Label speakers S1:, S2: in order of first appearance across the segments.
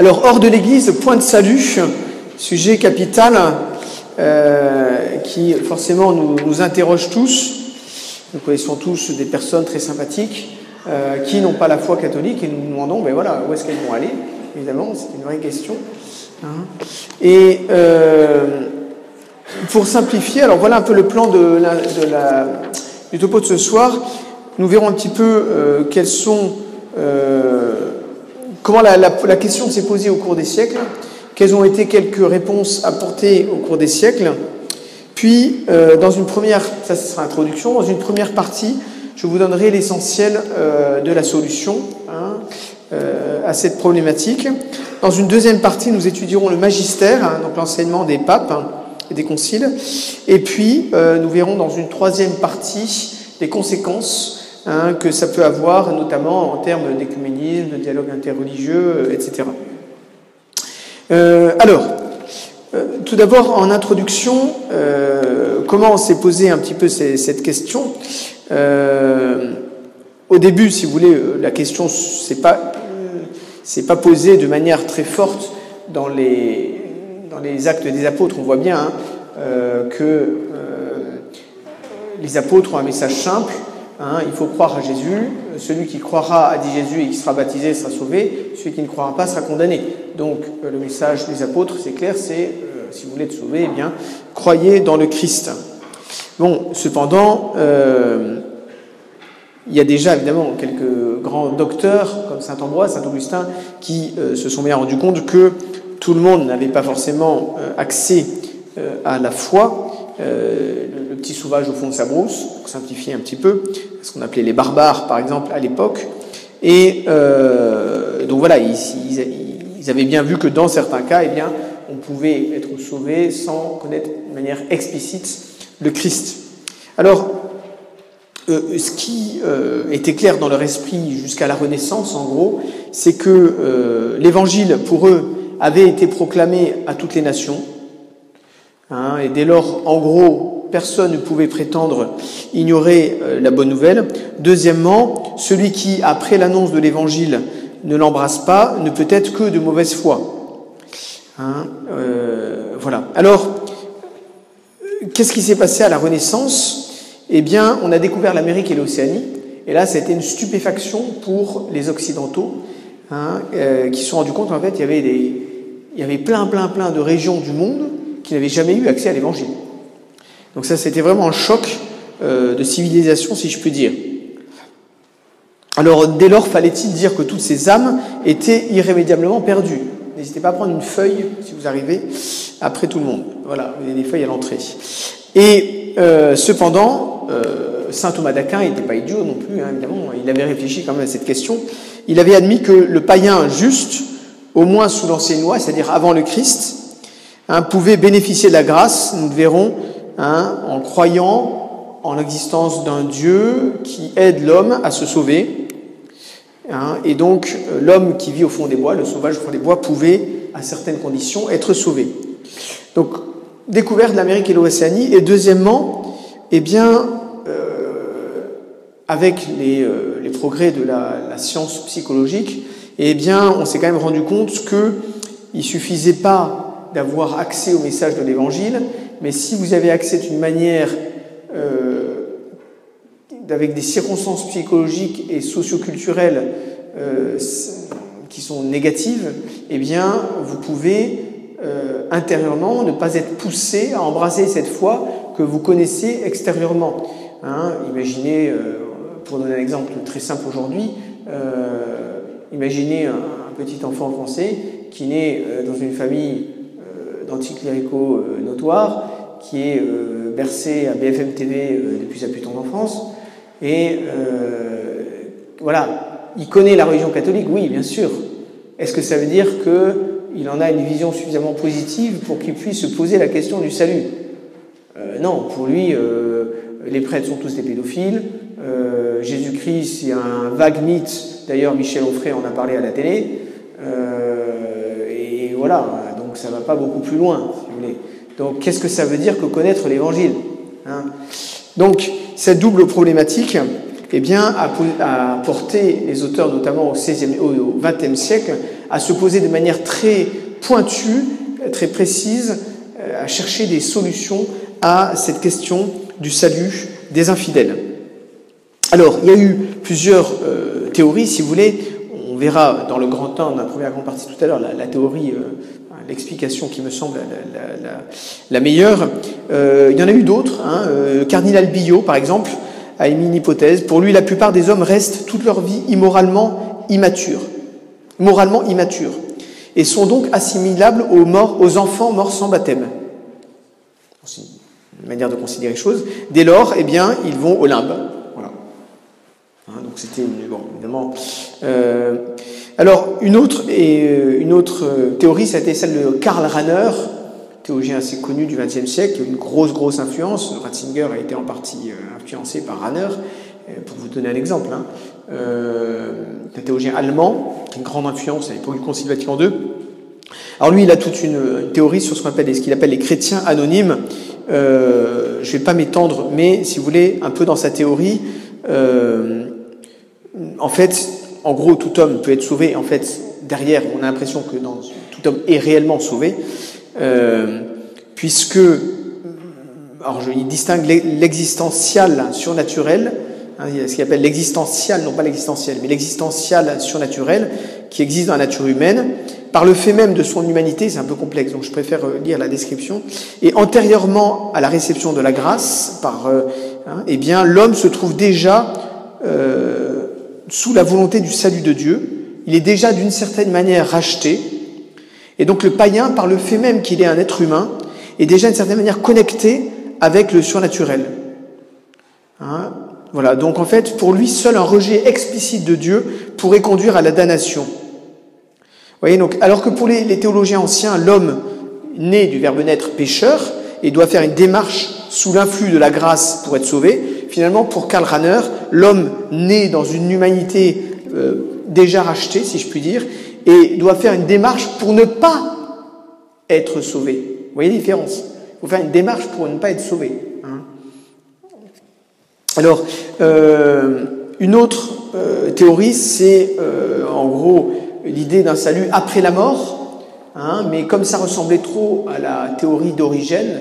S1: Alors, hors de l'Église, point de salut, sujet capital euh, qui forcément nous, interroge tous. Nous connaissons tous des personnes très sympathiques euh, qui n'ont pas la foi catholique et nous nous demandons, ben voilà, où est-ce qu'elles vont aller Évidemment, c'est une vraie question. Hein. Et euh, pour simplifier, alors voilà un peu le plan du topo de ce soir. Nous verrons un petit peu quels sont comment la, question s'est posée au cours des siècles, quelles ont été quelques réponses apportées au cours des siècles. Puis, euh, dans une première, ça ce sera l'introduction, dans une première partie, je vous donnerai l'essentiel euh, de la solution hein, euh, à cette problématique. Dans une deuxième partie, nous étudierons le magistère, hein, donc l'enseignement des papes hein, et des conciles. Et puis, nous verrons dans une troisième partie les conséquences Hein, que ça peut avoir, notamment en termes d'écuménisme, de dialogue interreligieux, euh, etc. Euh, alors, euh, tout d'abord, en introduction, comment on s'est posé un petit peu cette question Au début, si vous voulez, la question c'est pas pas posée de manière très forte dans les dans les actes des apôtres. On voit bien hein, que les apôtres ont un message simple Hein, il faut croire à Jésus. Celui qui croira, a dit Jésus, et qui sera baptisé sera sauvé. Celui qui ne croira pas sera condamné. Donc euh, le message des apôtres, c'est clair, c'est euh, si vous voulez être sauvé, eh bien, croyez dans le Christ. Bon, cependant, euh, il y a déjà évidemment quelques grands docteurs comme saint Ambroise, saint Augustin, qui se sont bien rendus compte que tout le monde n'avait pas forcément accès à la foi. Le, petit sauvage au fond de sa brousse, pour simplifier un petit peu, ce qu'on appelait les barbares, par exemple, à l'époque. Et euh, donc voilà, ils, avaient bien vu que dans certains cas, eh bien, on pouvait être sauvé sans connaître de manière explicite le Christ. Alors, euh, ce qui euh, était clair dans leur esprit jusqu'à la Renaissance, en gros, c'est que l'Évangile, pour eux, avait été proclamé à toutes les nations. Hein, et dès lors, en gros, personne ne pouvait prétendre ignorer euh, la bonne nouvelle. Deuxièmement, celui qui, après l'annonce de l'Évangile, ne l'embrasse pas, ne peut être que de mauvaise foi. Hein, euh, voilà. Alors, qu'est-ce qui s'est passé à la Renaissance? Eh bien, on a découvert l'Amérique et l'Océanie, et là, c'était une stupéfaction pour les Occidentaux, hein, euh, qui se sont rendus compte en fait, il y avait plein, plein, plein de régions du monde qui n'avaient jamais eu accès à l'Évangile. Donc ça, c'était vraiment un choc euh, de civilisation, si je puis dire. Alors, dès lors, fallait-il dire que toutes ces âmes étaient irrémédiablement perdues? N'hésitez pas à prendre une feuille, si vous arrivez, après tout le monde. Voilà, vous avez des feuilles à l'entrée. Et euh, cependant, euh, saint Thomas d'Aquin n'était pas idiot non plus, hein, évidemment, il avait réfléchi quand même à cette question. Il avait admis que le païen juste, au moins sous l'ancienne loi, c'est-à-dire avant le Christ, hein, pouvait bénéficier de la grâce, nous le verrons, Hein, en croyant en l'existence d'un Dieu qui aide l'homme à se sauver. Hein, et donc euh, l'homme qui vit au fond des bois, le sauvage au fond des bois, pouvait, à certaines conditions, être sauvé. Donc, découverte de l'Amérique et l'Océanie. Et deuxièmement, eh bien, euh, avec les, euh, les, progrès de la, science psychologique, eh bien, on s'est quand même rendu compte qu'il ne suffisait pas d'avoir accès au message de l'Évangile, mais si vous avez accès d'une manière euh, avec des circonstances psychologiques et socioculturelles euh, qui sont négatives, eh bien, vous pouvez euh, intérieurement ne pas être poussé à embrasser cette foi que vous connaissez extérieurement. Hein, imaginez, euh, pour donner un exemple très simple aujourd'hui, imaginez un, petit enfant français qui naît dans une famille d'anticléricaux notoires qui est euh, bercé à BFM TV euh, depuis sa plus tendre enfance. Et euh, voilà, il connaît la religion catholique, oui, bien sûr. Est-ce que ça veut dire qu'il en a une vision suffisamment positive pour qu'il puisse se poser la question du salut? Non, pour lui, les prêtres sont tous des pédophiles. Jésus-Christ, c'est un vague mythe. D'ailleurs, Michel Onfray en a parlé à la télé. et voilà, ça va pas beaucoup plus loin, si vous voulez. Donc, qu'est-ce que ça veut dire que connaître l'Évangile hein? Donc, cette double problématique, eh bien, a, porté les auteurs, notamment au, XXe, au XXe siècle, à se poser de manière très pointue, très précise, à chercher des solutions à cette question du salut des infidèles. Alors, il y a eu plusieurs théories, si vous voulez. On verra dans le grand temps, dans la première grande partie tout à l'heure, la, théorie l'explication qui me semble la, meilleure. Euh, il y en a eu d'autres. Hein. Euh, Cardinal Billot, par exemple, a émis une hypothèse. Pour lui, la plupart des hommes restent toute leur vie immoralement immatures, moralement immatures, et sont donc assimilables aux, morts, aux enfants morts sans baptême. C'est une manière de considérer les choses. Dès lors, eh bien, ils vont au limbe. Voilà. Hein, donc c'était bon, évidemment. Euh, alors, une autre, euh, euh, théorie, ça a été celle de Karl Rahner, théologien assez connu du XXe siècle, qui une grosse, grosse influence. Ratzinger a été en partie euh, influencé par Rahner, pour vous donner un exemple. Hein. un théologien allemand, qui a une grande influence à l'époque du Concile Vatican II. Alors lui, il a toute une, théorie sur ce qu'il appelle les chrétiens anonymes. je ne vais pas m'étendre, mais si vous voulez, un peu dans sa théorie, en fait, en gros, tout homme peut être sauvé. En fait, derrière, on a l'impression que tout homme est réellement sauvé, euh, puisque, alors je, distingue l'existential surnaturel, hein, ce qu'il appelle l'existential, non pas l'existentiel, mais l'existential surnaturel qui existe dans la nature humaine, par le fait même de son humanité, c'est un peu complexe, donc je préfère euh, lire la description, et antérieurement à la réception de la grâce, par, euh, hein, eh bien, l'homme se trouve déjà euh, sous la volonté du salut de Dieu, il est déjà d'une certaine manière racheté, et donc le païen, par le fait même qu'il est un être humain, est déjà d'une certaine manière connecté avec le surnaturel. Hein? Voilà, donc en fait, pour lui, seul un rejet explicite de Dieu pourrait conduire à la damnation. Vous voyez, donc, alors que pour les, les théologiens anciens, l'homme né du verbe naître pécheur et doit faire une démarche sous l'influx de la grâce pour être sauvé, finalement, pour Karl Rahner, l'homme naît dans une humanité euh, déjà rachetée, si je puis dire, et doit faire une démarche pour ne pas être sauvé. Vous voyez la différence? Il faut faire une démarche pour ne pas être sauvé. Hein. Alors, euh, une autre euh, théorie, c'est en gros l'idée d'un salut après la mort, hein, mais comme ça ressemblait trop à la théorie d'origine,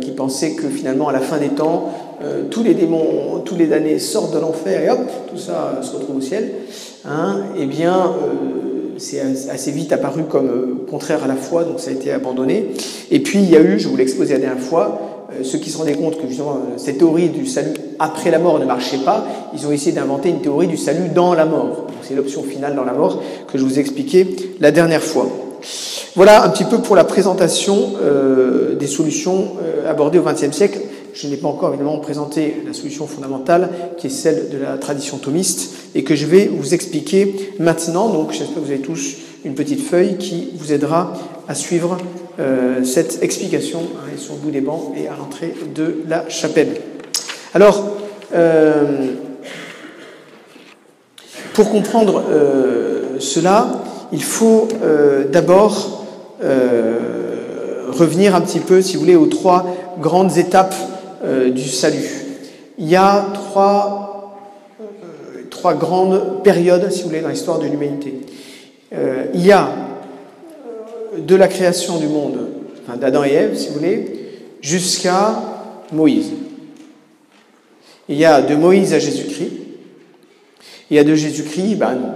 S1: qui pensait que finalement, à la fin des temps, euh, tous les démons, tous les damnés sortent de l'enfer et hop, tout ça se retrouve au ciel, hein, eh bien, euh, c'est assez vite apparu comme euh, contraire à la foi, donc ça a été abandonné. Et puis il y a eu, je vous l'ai la dernière fois, ceux qui se rendaient compte que justement cette théorie du salut après la mort ne marchait pas, ils ont essayé d'inventer une théorie du salut dans la mort. C'est l'option finale dans la mort que je vous ai expliqué la dernière fois. Voilà un petit peu pour la présentation des solutions abordées au XXe siècle je n'ai pas encore évidemment présenté la solution fondamentale qui est celle de la tradition thomiste et que je vais vous expliquer maintenant. Donc j'espère que vous avez tous une petite feuille qui vous aidera à suivre euh, cette explication hein, sur le bout des bancs et à l'entrée de la chapelle. Alors, euh, pour comprendre euh, cela, il faut d'abord revenir un petit peu, si vous voulez, aux trois grandes étapes euh, du salut. Il y a trois, euh, trois grandes périodes, si vous voulez, dans l'histoire de l'humanité. Euh, il y a de la création du monde, d'Adam et Ève, si vous voulez, jusqu'à Moïse. Il y a de Moïse à Jésus-Christ. Il y a de Jésus-Christ, ben non,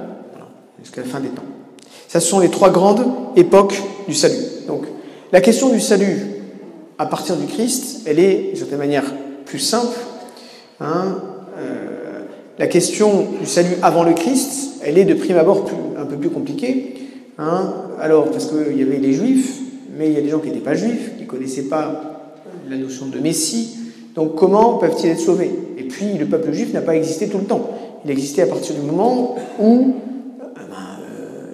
S1: jusqu'à la fin des temps. Ce sont les trois grandes époques du salut. Donc, la question du salut, à partir du Christ, elle est d'une certaine manière plus simple. Hein, euh, la question du salut avant le Christ, elle est de prime abord un peu plus compliquée. Hein, alors, parce qu'il y avait les juifs, mais il y a des gens qui n'étaient pas juifs, qui ne connaissaient pas la notion de Messie. Donc, comment peuvent-ils être sauvés? Et puis, le peuple juif n'a pas existé tout le temps. Il existait à partir du moment où euh, ben, euh,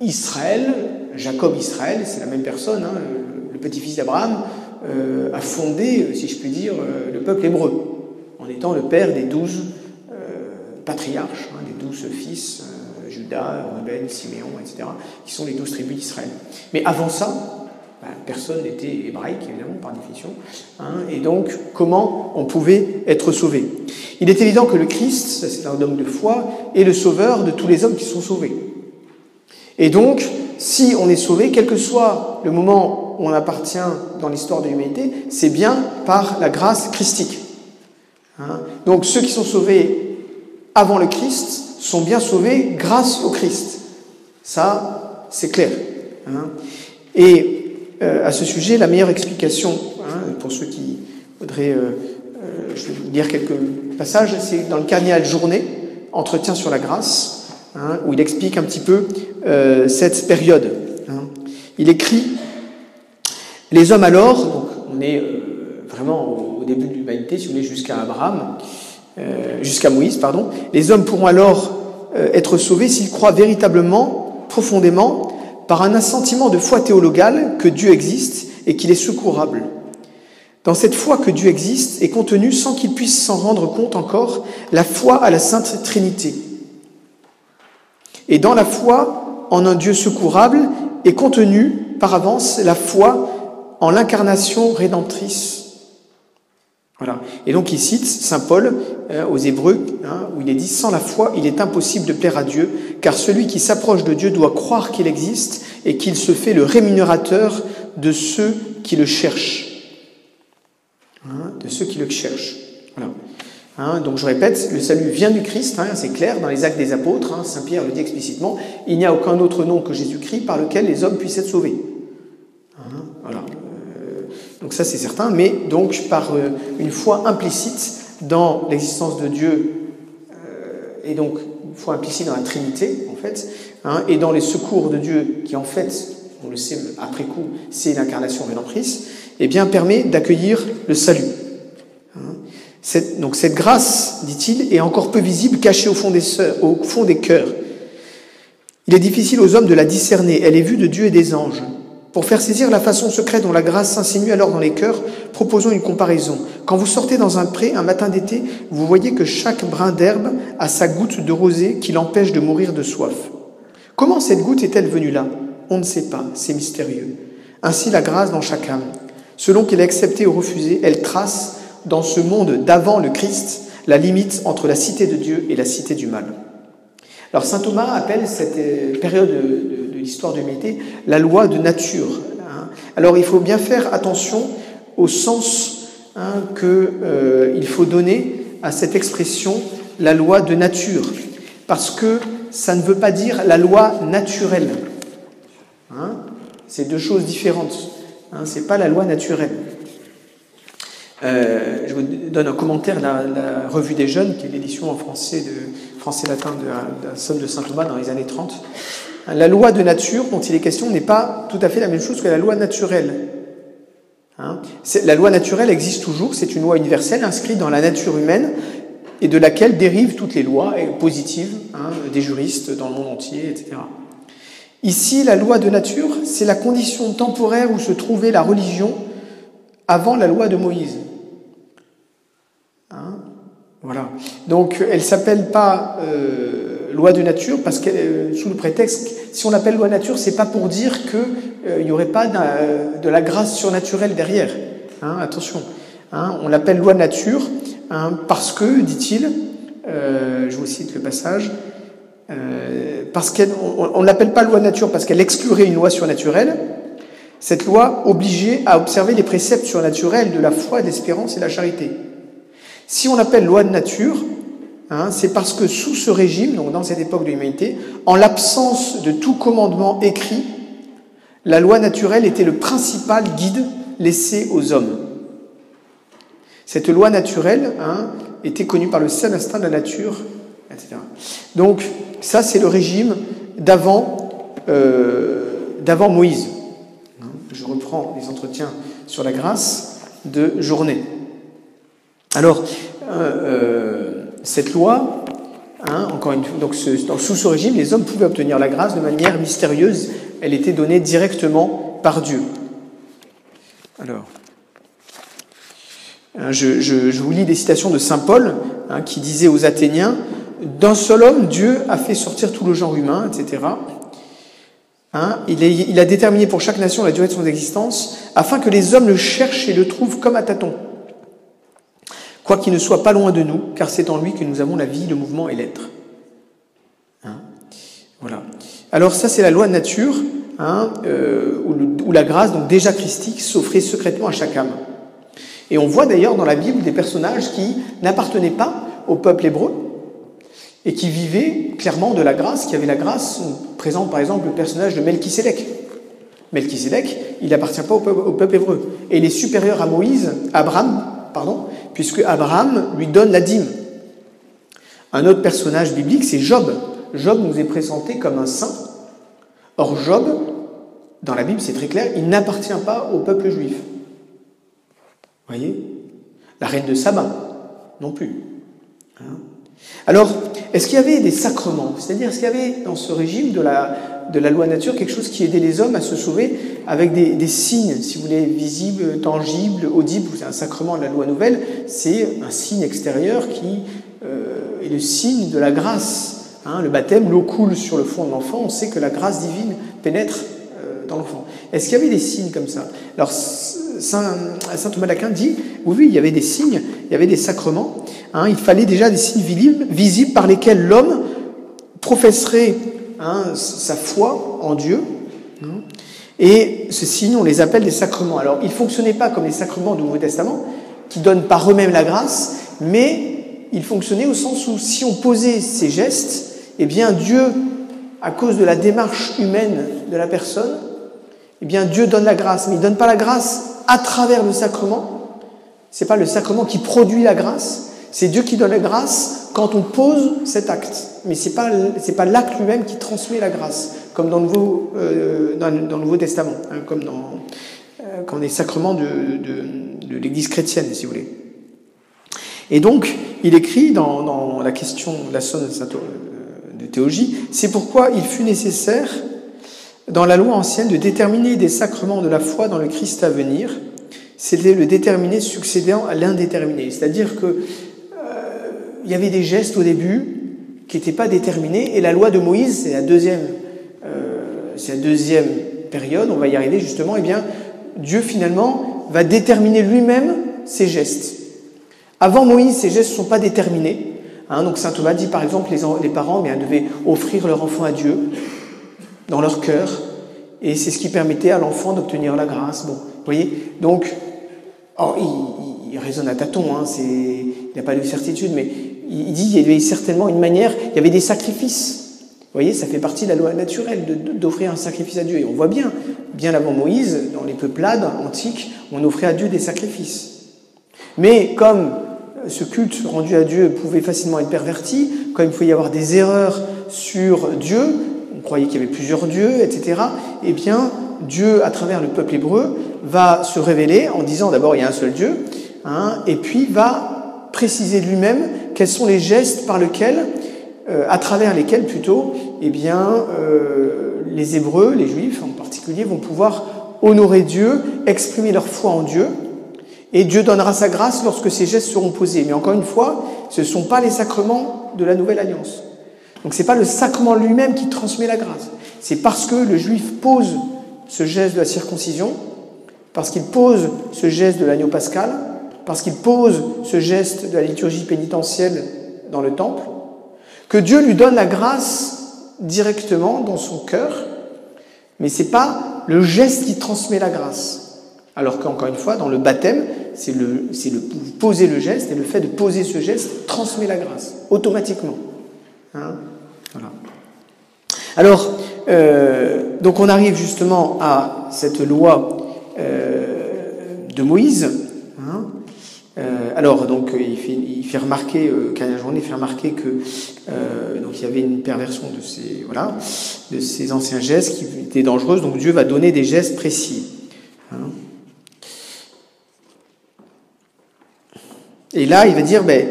S1: Israël, Jacob Israël, c'est la même personne, hein, le petit-fils d'Abraham, euh, a fondé, si je puis dire, euh, le peuple hébreu, en étant le père des douze euh, patriarches, hein, des douze fils, Judas, Ruben, Siméon, etc., qui sont les douze tribus d'Israël. Mais avant ça, ben, personne n'était hébraïque, évidemment, par définition. Hein, et donc, comment on pouvait être sauvé? Il est évident que le Christ, c'est un homme de foi, est le sauveur de tous les hommes qui sont sauvés. Et donc, si on est sauvé, quel que soit le moment où on appartient dans l'histoire de l'humanité, c'est bien par la grâce christique. Hein? donc ceux qui sont sauvés avant le Christ sont bien sauvés grâce au Christ. Ça, c'est clair. Hein? Et euh, à ce sujet, la meilleure explication, hein, pour ceux qui voudraient, euh, euh, je vais vous lire quelques passages, c'est dans le Carnial Journée, Entretien sur la grâce, hein, où il explique un petit peu cette période. Il écrit Les hommes alors, donc on est vraiment au début de l'humanité, si vous voulez, jusqu'à Abraham, jusqu'à Moïse, pardon, les hommes pourront alors être sauvés s'ils croient véritablement, profondément, par un assentiment de foi théologale que Dieu existe et qu'il est secourable. Dans cette foi que Dieu existe est contenue, sans qu'il puisse s'en rendre compte encore, la foi à la Sainte Trinité. Et dans la foi en un Dieu secourable est contenue par avance la foi en l'incarnation rédemptrice voilà. Et donc il cite Saint Paul euh, aux Hébreux, hein, où il est dit Sans la foi, il est impossible de plaire à Dieu, car celui qui s'approche de Dieu doit croire qu'il existe et qu'il se fait le rémunérateur de ceux qui le cherchent. Hein, de ceux qui le cherchent. Voilà. Hein, donc je répète, le salut vient du Christ, c'est clair, dans les actes des apôtres, Saint Pierre le dit explicitement, il n'y a aucun autre nom que Jésus-Christ par lequel les hommes puissent être sauvés. voilà. Donc ça c'est certain, mais donc par euh, une foi implicite dans l'existence de Dieu euh, et donc une foi implicite dans la Trinité en fait, hein, et dans les secours de Dieu qui en fait, on le sait après coup, c'est l'incarnation rédemptrice, et eh bien permet d'accueillir le salut. Hein. donc cette grâce, dit-il, est encore peu visible, cachée au fond, des au fond des cœurs. Il est difficile aux hommes de la discerner. Elle est vue de Dieu et des anges. Pour faire saisir la façon secrète dont la grâce s'insinue alors dans les cœurs, proposons une comparaison. Quand vous sortez dans un pré un matin d'été, vous voyez que chaque brin d'herbe a sa goutte de rosée qui l'empêche de mourir de soif. Comment cette goutte est-elle venue là? On ne sait pas, c'est mystérieux. Ainsi la grâce dans chaque âme. Selon qu'elle est acceptée ou refusée, elle trace, dans ce monde d'avant le Christ, la limite entre la cité de Dieu et la cité du mal. Alors saint Thomas appelle cette euh, période de l'histoire de l'humanité, la loi de nature. Hein. Alors il faut bien faire attention au sens hein, qu'il euh, faut donner à cette expression la loi de nature, parce que ça ne veut pas dire la loi naturelle. Hein. C'est deux choses différentes. Hein, Ce n'est pas la loi naturelle. Euh, je vous donne un commentaire de la, Revue des Jeunes, qui est l'édition en français de français-latin de la, la Somme de Saint Thomas dans les années 30. La loi de nature dont il est question n'est pas tout à fait la même chose que la loi naturelle. Hein? La loi naturelle existe toujours, c'est une loi universelle inscrite dans la nature humaine et de laquelle dérivent toutes les lois positives hein, des juristes dans le monde entier, etc. Ici, la loi de nature, c'est la condition temporaire où se trouvait la religion avant la loi de Moïse. Voilà. Donc, elle s'appelle pas euh, loi de nature parce que euh, sous le prétexte, si on l'appelle loi nature, c'est pas pour dire qu'il euh, n'y aurait pas de la grâce surnaturelle derrière. Hein, attention. Hein, on l'appelle loi nature hein, parce que, dit-il, euh, je vous cite le passage, parce qu'on on, ne l'appelle pas loi nature parce qu'elle exclurait une loi surnaturelle. Cette loi obligeait à observer les préceptes surnaturels de la foi, de l'espérance et de la charité. Si on l'appelle loi de nature, Hein, c'est parce que sous ce régime, donc dans cette époque de l'humanité, en l'absence de tout commandement écrit, la loi naturelle était le principal guide laissé aux hommes. Cette loi naturelle hein, était connue par le seul instinct de la nature, etc. Donc ça, c'est le régime d'avant euh, d'avant Moïse. Je reprends les entretiens sur la grâce de journée. Alors, euh, euh cette loi, hein, encore une fois, sous ce régime, les hommes pouvaient obtenir la grâce de manière mystérieuse. Elle était donnée directement par Dieu. Alors, hein, je, vous lis des citations de saint Paul hein, qui disait aux Athéniens D'un seul homme, Dieu a fait sortir tout le genre humain, etc. il, il a déterminé pour chaque nation la durée de son existence afin que les hommes le cherchent et le trouvent comme à tâtons qu'il ne soit pas loin de nous, car c'est en lui que nous avons la vie, le mouvement et l'être. Hein voilà. Alors ça, c'est la loi de nature, hein, euh, où, la grâce, donc déjà christique, s'offrait secrètement à chaque âme. Et on voit d'ailleurs dans la Bible des personnages qui n'appartenaient pas au peuple hébreu et qui vivaient clairement de la grâce, qui avaient la grâce. On présente par exemple le personnage de Melchisédek. Melchisédek, il n'appartient pas au peuple, au peuple, hébreu. Et il est supérieur à Moïse, Abraham, pardon, puisque Abraham lui donne la dîme. Un autre personnage biblique, c'est Job. Job nous est présenté comme un saint. Or, Job, dans la Bible, c'est très clair, il n'appartient pas au peuple juif. Voyez? La reine de Saba, non plus. Hein? Alors, est-ce qu'il y avait des sacrements? C'est-à-dire, est-ce qu'il y avait dans ce régime de la, de la loi nature quelque chose qui aidait les hommes à se sauver avec des, signes, si vous voulez, visibles, tangibles, audibles C'est un sacrement de la loi nouvelle, c'est un signe extérieur qui euh, est le signe de la grâce. Hein, le baptême, l'eau coule sur le fond de l'enfant, on sait que la grâce divine pénètre euh, dans l'enfant. Est-ce qu'il y avait des signes comme ça? Alors, Saint, Thomas d'Aquin dit, oui, oui, il y avait des signes, il y avait des sacrements. Hein, il fallait déjà des signes visibles par lesquels l'homme professerait hein, sa foi en Dieu. Hein. et ces signes, on les appelle des sacrements. Alors, ils ne fonctionnaient pas comme les sacrements du Nouveau Testament, qui donnent par eux-mêmes la grâce, mais ils fonctionnaient au sens où si on posait ces gestes, eh bien Dieu, à cause de la démarche humaine de la personne, eh bien Dieu donne la grâce, mais il ne donne pas la grâce à travers le sacrement. C'est pas le sacrement qui produit la grâce, c'est Dieu qui donne la grâce quand on pose cet acte. Mais c'est pas c'est pas l'acte lui-même qui transmet la grâce, comme dans le Nouveau euh, dans, le Nouveau Testament, hein, comme dans euh, quand on est sacrement de, l'Église chrétienne, si vous voulez. Et donc, il écrit dans, dans la question de la sonne de théologie, c'est pourquoi il fut nécessaire dans la loi ancienne de déterminer des sacrements de la foi dans le Christ à venir, c'était le déterminé succédant à l'indéterminé. C'est-à-dire que il y avait des gestes au début qui n'étaient pas déterminés, et la loi de Moïse, c'est la deuxième, euh, c'est la deuxième période, on va y arriver justement, et eh bien Dieu finalement va déterminer lui-même ses gestes. Avant Moïse, ces gestes ne sont pas déterminés. Hein, donc saint Thomas dit par exemple les, les parents bien, devaient offrir leur enfant à Dieu dans leur cœur, et c'est ce qui permettait à l'enfant d'obtenir la grâce. Bon, vous voyez Donc, il, raisonne à tâtons, hein, il n'a pas de certitude, mais il dit qu'il y avait certainement une manière, il y avait des sacrifices. Vous voyez, ça fait partie de la loi naturelle d'offrir un sacrifice à Dieu. Et on voit bien, bien avant Moïse, dans les peuplades antiques, on offrait à Dieu des sacrifices. Mais comme ce culte rendu à Dieu pouvait facilement être perverti, comme il pouvait y avoir des erreurs sur Dieu, on croyait qu'il y avait plusieurs dieux, etc., eh bien, Dieu, à travers le peuple hébreu, va se révéler en disant d'abord il y a un seul Dieu, hein, et puis va préciser lui-même quels sont les gestes par lesquels, euh, à travers lesquels plutôt, eh bien, euh, les Hébreux, les Juifs en particulier, vont pouvoir honorer Dieu, exprimer leur foi en Dieu, et Dieu donnera sa grâce lorsque ces gestes seront posés. Mais encore une fois, ce ne sont pas les sacrements de la nouvelle alliance. Donc ce n'est pas le sacrement lui-même qui transmet la grâce. C'est parce que le juif pose ce geste de la circoncision, parce qu'il pose ce geste de l'agneau pascal, parce qu'il pose ce geste de la liturgie pénitentielle dans le temple, que Dieu lui donne la grâce directement dans son cœur, mais ce n'est pas le geste qui transmet la grâce. Alors qu'encore une fois, dans le baptême, c'est le, poser le geste, et le fait de poser ce geste transmet la grâce, automatiquement. Hein? Alors, euh, donc on arrive justement à cette loi euh, de Moïse. Euh, alors, donc, il fait, il fait remarquer, euh, la journée, fait remarquer que donc il y avait une perversion de ces, voilà, de ces anciens gestes qui étaient dangereuses. Donc Dieu va donner des gestes précis. Hein. Et là, il va dire, ben,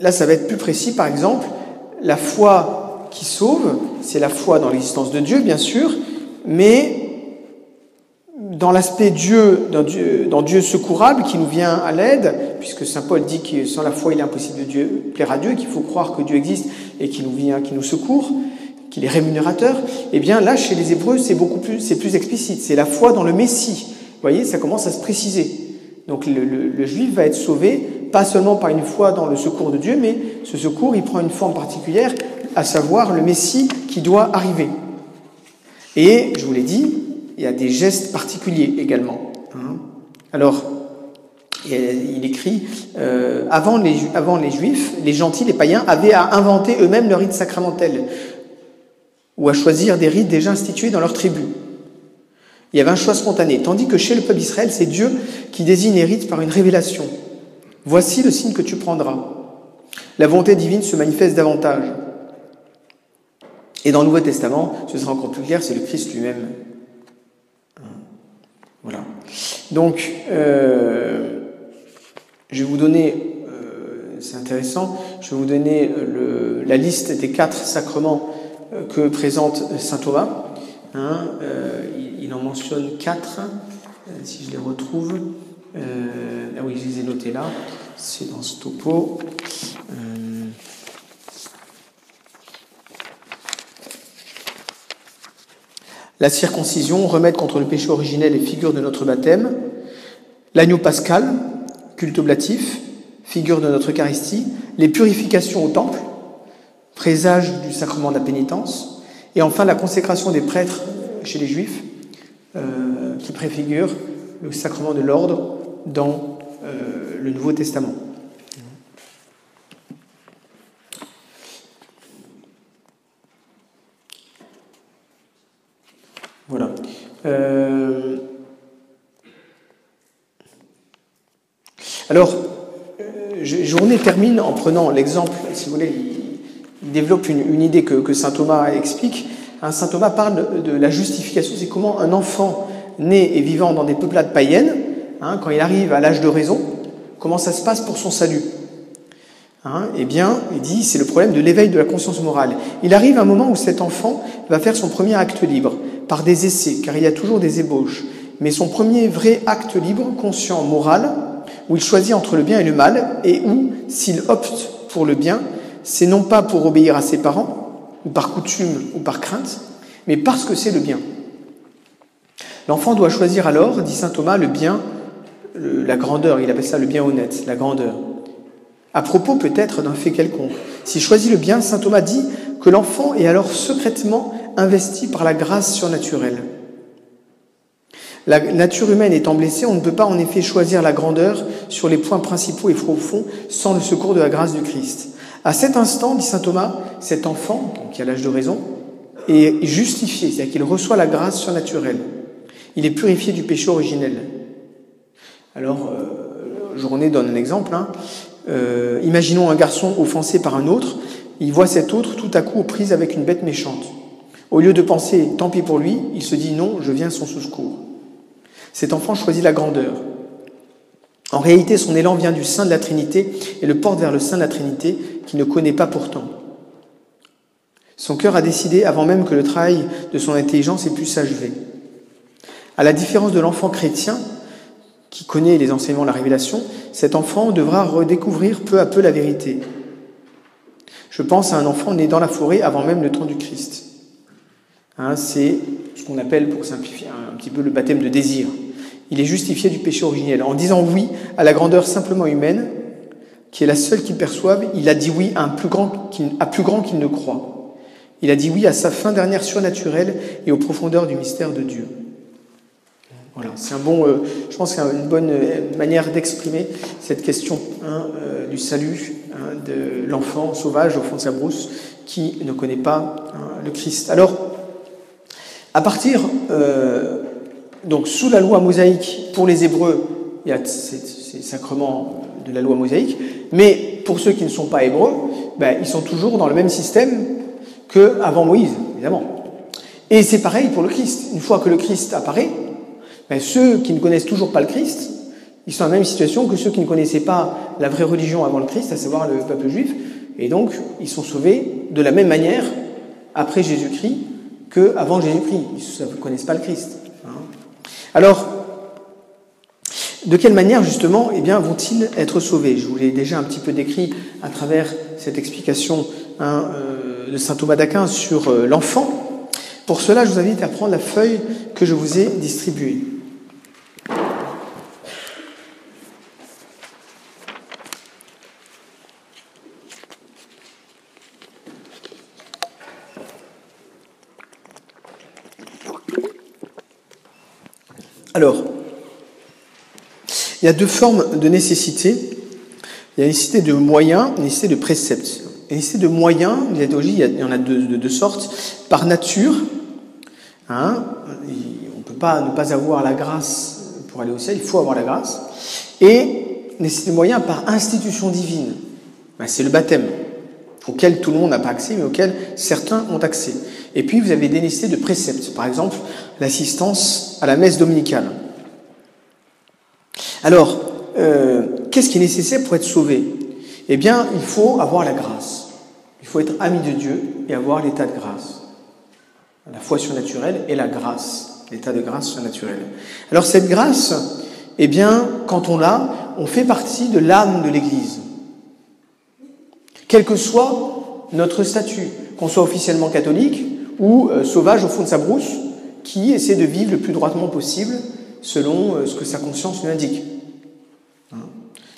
S1: là, ça va être plus précis. Par exemple, la foi qui sauve, c'est la foi dans l'existence de Dieu, bien sûr, mais dans l'aspect Dieu, dans Dieu, secourable qui nous vient à l'aide, puisque saint Paul dit que sans la foi il est impossible de plaire à Dieu, qu'il faut croire que Dieu existe et qu'il nous vient, qu'il nous secourt, qu'il est rémunérateur, eh bien là chez les Hébreux c'est beaucoup plus, c'est plus explicite, c'est la foi dans le Messie. Vous voyez, ça commence à se préciser. Donc le, juif va être sauvé, pas seulement par une foi dans le secours de Dieu, mais ce secours, il prend une forme particulière, à savoir le Messie qui doit arriver. Et, je vous l'ai dit, il y a des gestes particuliers également. Hein. Alors, il écrit, euh, avant, les, avant les Juifs, les gentils, les païens, avaient à inventer eux-mêmes le rite sacramentel, ou à choisir des rites déjà institués dans leur tribu. Il y avait un choix spontané, tandis que chez le peuple d'Israël, c'est Dieu qui désigne les rites par une révélation. Voici le signe que tu prendras. La volonté divine se manifeste davantage. Et dans le Nouveau Testament, ce sera encore plus clair, c'est le Christ lui-même. Voilà. Donc, euh, je vais vous donner, euh, c'est intéressant, je vais vous donner le, la liste des quatre sacrements euh, que présente saint Thomas. Hein, il, il, en mentionne quatre, si je les retrouve. ah oui, je les ai notés là. C'est dans ce topo. La circoncision, remède contre le péché originel et figure de notre baptême. L'agneau pascal, culte oblatif, figure de notre Eucharistie. Les purifications au temple, présage du sacrement de la pénitence. Et enfin la consécration des prêtres chez les Juifs, euh, qui préfigure le sacrement de l'ordre dans euh, le Nouveau Testament. Voilà. Euh... Alors, euh, Journée termine en prenant l'exemple, si vous voulez, il, développe une, idée que, que, saint Thomas explique. Hein, saint Thomas parle de, la justification, c'est comment un enfant né et vivant dans des peuplades païennes, hein, quand il arrive à l'âge de raison, comment ça se passe pour son salut. Hein, eh bien, il dit, c'est le problème de l'éveil de la conscience morale. Il arrive un moment où cet enfant va faire son premier acte libre par des essais, car il y a toujours des ébauches. Mais son premier vrai acte libre, conscient, moral, où il choisit entre le bien et le mal, et où, s'il opte pour le bien, c'est non pas pour obéir à ses parents, ou par coutume, ou par crainte, mais parce que c'est le bien. L'enfant doit choisir alors, dit saint Thomas, le bien, la grandeur, il appelle ça le bien honnête, la grandeur. À propos peut-être d'un fait quelconque. S'il choisit le bien, saint Thomas dit que l'enfant est alors secrètement investi par la grâce surnaturelle. La nature humaine étant blessée, on ne peut pas en effet choisir la grandeur sur les points principaux et profonds sans le secours de la grâce du Christ. À cet instant, dit saint Thomas, cet enfant, qui a l'âge de raison, est justifié, c'est-à-dire qu'il reçoit la grâce surnaturelle. Il est purifié du péché originel. Alors, euh, Journée donne un exemple. Hein. Euh, imaginons un garçon offensé par un autre, il voit cet autre tout à coup aux prises avec une bête méchante. Au lieu de penser tant pis pour lui, il se dit non, je viens à son secours. Cet enfant choisit la grandeur. En réalité, son élan vient du sein de la Trinité et le porte vers le sein de la Trinité qu'il ne connaît pas pourtant. Son cœur a décidé avant même que le travail de son intelligence ait pu s'achever. À la différence de l'enfant chrétien, qui connaît les enseignements de la révélation, cet enfant devra redécouvrir peu à peu la vérité. Je pense à un enfant né dans la forêt avant même le temps du Christ. Hein, c'est ce qu'on appelle, pour simplifier un petit peu, le baptême de désir. Il est justifié du péché originel. En disant oui à la grandeur simplement humaine, qui est la seule qu'il perçoive, il a dit oui à, un plus grand plus grand qu'il ne croit. Il a dit oui à sa fin dernière surnaturelle et aux profondeurs du mystère de Dieu. Voilà, c'est un bon, euh, je pense, une bonne euh, manière d'exprimer cette question hein, euh, du salut hein, de l'enfant sauvage au fond de sa brousse qui ne connaît pas hein, le Christ. Alors, à partir, donc sous la loi mosaïque pour les Hébreux, il y a ces, sacrements de la loi mosaïque, mais pour ceux qui ne sont pas hébreux, ben, ils sont toujours dans le même système qu'avant Moïse, évidemment. Et c'est pareil pour le Christ. Une fois que le Christ apparaît, ben, ceux qui ne connaissent toujours pas le Christ, ils sont dans la même situation que ceux qui ne connaissaient pas la vraie religion avant le Christ, à savoir le peuple juif, et donc ils sont sauvés de la même manière après Jésus-Christ qu'avant Jésus-Christ. Ils ne connaissent pas le Christ. Alors, de quelle manière justement eh bien, vont-ils être sauvés? Je vous l'ai déjà un petit peu décrit à travers cette explication hein, euh, de saint Thomas d'Aquin sur euh, l'enfant. Pour cela, je vous invite à prendre la feuille que je vous ai distribuée. Alors, il y a deux formes de nécessité. Il y a la nécessité de moyens, la nécessité de préceptes. La nécessité de moyens, il y en a deux, de, sortes. Par nature, hein, on ne peut pas ne pas avoir la grâce pour aller au ciel, il faut avoir la grâce. Et nécessité de moyens par institution divine. Ben, c'est le baptême, auquel tout le monde n'a pas accès, mais auquel certains ont accès. Et puis, vous avez des de préceptes. Par exemple, l'assistance à la messe dominicale. Alors, euh, qu'est-ce qui est nécessaire pour être sauvé? Eh bien, il faut avoir la grâce. Il faut être ami de Dieu et avoir l'état de grâce. La foi surnaturelle et la grâce, l'état de grâce surnaturelle. Alors cette grâce, eh bien, quand on l'a, on fait partie de l'âme de l'Église. Quel que soit notre statut, qu'on soit officiellement catholique ou euh, sauvage au fond de sa brousse, qui essaie de vivre le plus droitement possible selon euh, ce que sa conscience lui indique.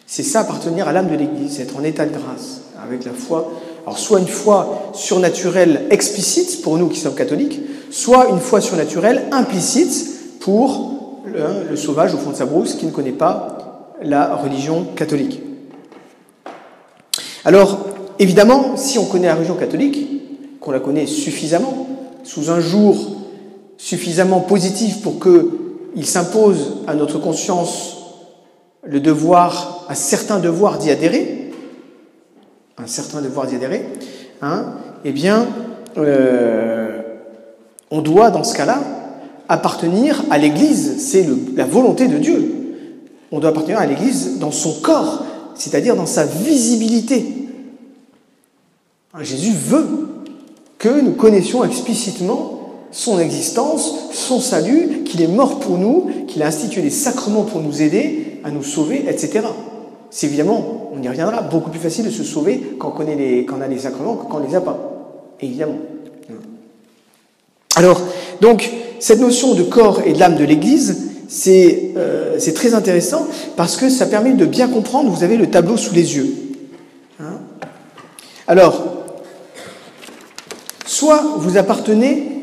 S1: C'est ça appartenir à l'âme de l'Église, être en état de grâce, avec la foi. Alors soit une foi surnaturelle explicite pour nous qui sommes catholiques, soit une foi surnaturelle implicite pour le, le sauvage au fond de sa brousse qui ne connaît pas la religion catholique. Alors, évidemment, si on connaît la religion catholique, qu'on la connaît suffisamment, sous un jour suffisamment positif pour qu'il s'impose à notre conscience le devoir, un certain devoir d'y adhérer, un certain devoir d'y adhérer, hein, eh bien, euh, on doit, dans ce cas-là, appartenir à l'Église. C'est la volonté de Dieu. On doit appartenir à l'Église dans son corps, c'est-à-dire dans sa visibilité. Jésus veut nous connaissions explicitement son existence, son salut, qu'il est mort pour nous, qu'il a institué des sacrements pour nous aider à nous sauver, etc. C'est évidemment, on y reviendra, beaucoup plus facile de se sauver quand on, connaît les, quand on a les sacrements que quand on ne les a pas. Évidemment. Alors, donc, cette notion de corps et de l'âme de l'Église, c'est euh, très intéressant parce que ça permet de bien comprendre, vous avez le tableau sous les yeux. Hein Alors, soit vous appartenez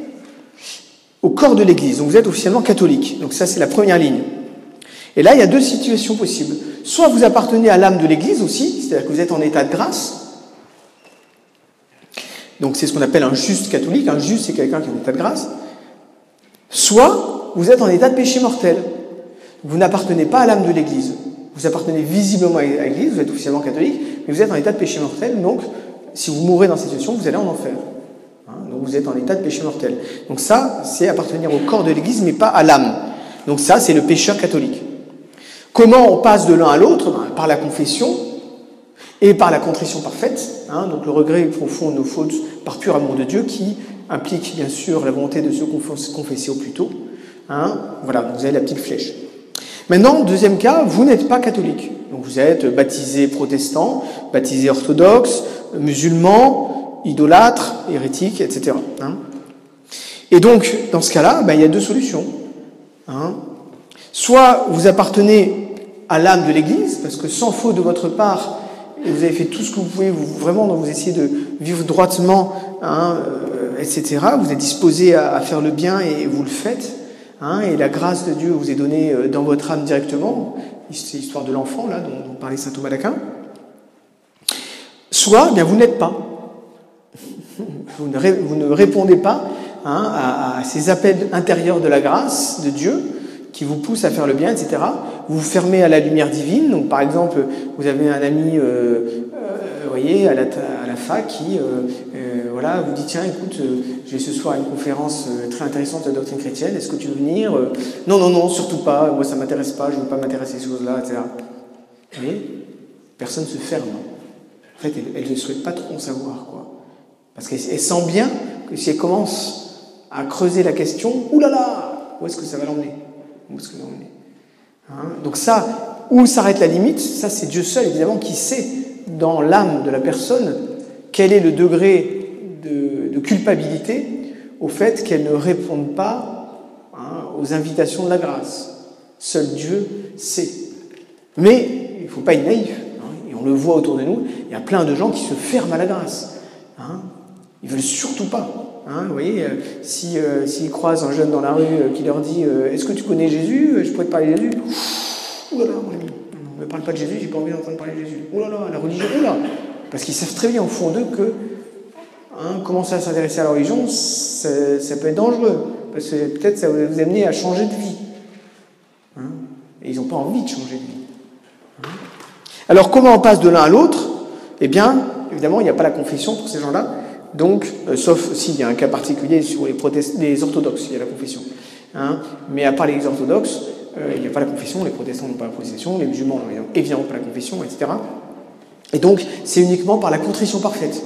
S1: au corps de l'Église. Donc vous êtes officiellement catholique. Donc ça, c'est la première ligne. Et là, il y a deux situations possibles. Soit vous appartenez à l'âme de l'Église aussi, c'est-à-dire que vous êtes en état de grâce. Donc c'est ce qu'on appelle un juste catholique. Un juste, c'est quelqu'un qui est en état de grâce. Soit vous êtes en état de péché mortel. Vous n'appartenez pas à l'âme de l'Église. Vous appartenez visiblement à l'Église, vous êtes officiellement catholique, mais vous êtes en état de péché mortel. Donc, si vous mourrez dans cette situation, vous allez en enfer. Vous êtes en état de péché mortel. Donc ça, c'est appartenir au corps de l'Église, mais pas à l'âme. Donc ça, c'est le pécheur catholique. Comment on passe de l'un à l'autre? Ben, Par la confession et par la contrition parfaite, hein, donc le regret profond de nos fautes par pur amour de Dieu, qui implique bien sûr la volonté de se confesser au plus tôt. Hein. voilà, vous avez la petite flèche. Maintenant, deuxième cas, vous n'êtes pas catholique. Donc vous êtes baptisé protestant, baptisé orthodoxe, musulman, idolâtre, hérétique, etc. Hein. Et donc, dans ce cas-là, ben, il y a deux solutions. Hein. Soit vous appartenez à l'âme de l'Église, parce que sans faute de votre part, vous avez fait tout ce que vous pouvez, vraiment, vous essayez de vivre droitement, hein, euh, etc. Vous êtes disposé à, faire le bien et vous le faites. et la grâce de Dieu vous est donnée euh, dans votre âme directement. C'est l'histoire de l'enfant, dont, parlait saint Thomas d'Aquin. Soit, bien, vous n'êtes pas. Vous ne, répondez pas hein, à, ces appels intérieurs de la grâce de Dieu qui vous poussent à faire le bien, etc. Vous vous fermez à la lumière divine. Par exemple, vous avez un ami, euh, euh, à la, fac qui, euh, vous dit tiens, écoute, j'ai ce soir une conférence très intéressante de la doctrine chrétienne. Est-ce que tu veux venir Non, non, non, surtout pas. Moi, ça m'intéresse pas. Je veux pas m'intéresser à ces choses-là, etc. Vous voyez? Personne se ferme. En fait, elle ne souhaite pas trop en savoir. Parce qu'elle sent bien que si elle commence à creuser la question, oulala, où est-ce que ça va l'emmener? Hein? Donc ça, où s'arrête la limite Ça, c'est Dieu seul, évidemment, qui sait dans l'âme de la personne quel est le degré de, culpabilité au fait qu'elle ne réponde pas hein, aux invitations de la grâce. Seul Dieu sait. Mais il ne faut pas être naïf, hein, et on le voit autour de nous, il y a plein de gens qui se ferment à la grâce. Ils veulent surtout pas. Hein, vous voyez, s'ils si, croisent un jeune dans la rue qui leur dit Est-ce que tu connais Jésus Je pourrais te parler de Jésus? Ouh là là, mon ami, ne me parle pas de Jésus, j'ai pas envie d'entendre parler de Jésus. Oh là là, la religion, oh là Parce qu'ils savent très bien au fond d'eux que hein, commencer à s'intéresser à la religion, ça, peut être dangereux. Parce que peut-être ça va vous amener à changer de vie. Hein, et ils n'ont pas envie de changer de vie. Alors comment on passe de l'un à l'autre? Eh bien, évidemment, il n'y a pas la confession pour ces gens-là. Donc, euh, sauf s'il y a un cas particulier sur les, les orthodoxes, il y a la confession. Hein. Mais à part les orthodoxes, euh, il n'y a pas la confession, les protestants n'ont pas la confession, les musulmans n'ont évidemment pas la confession, etc. Et donc, c'est uniquement par la contrition parfaite.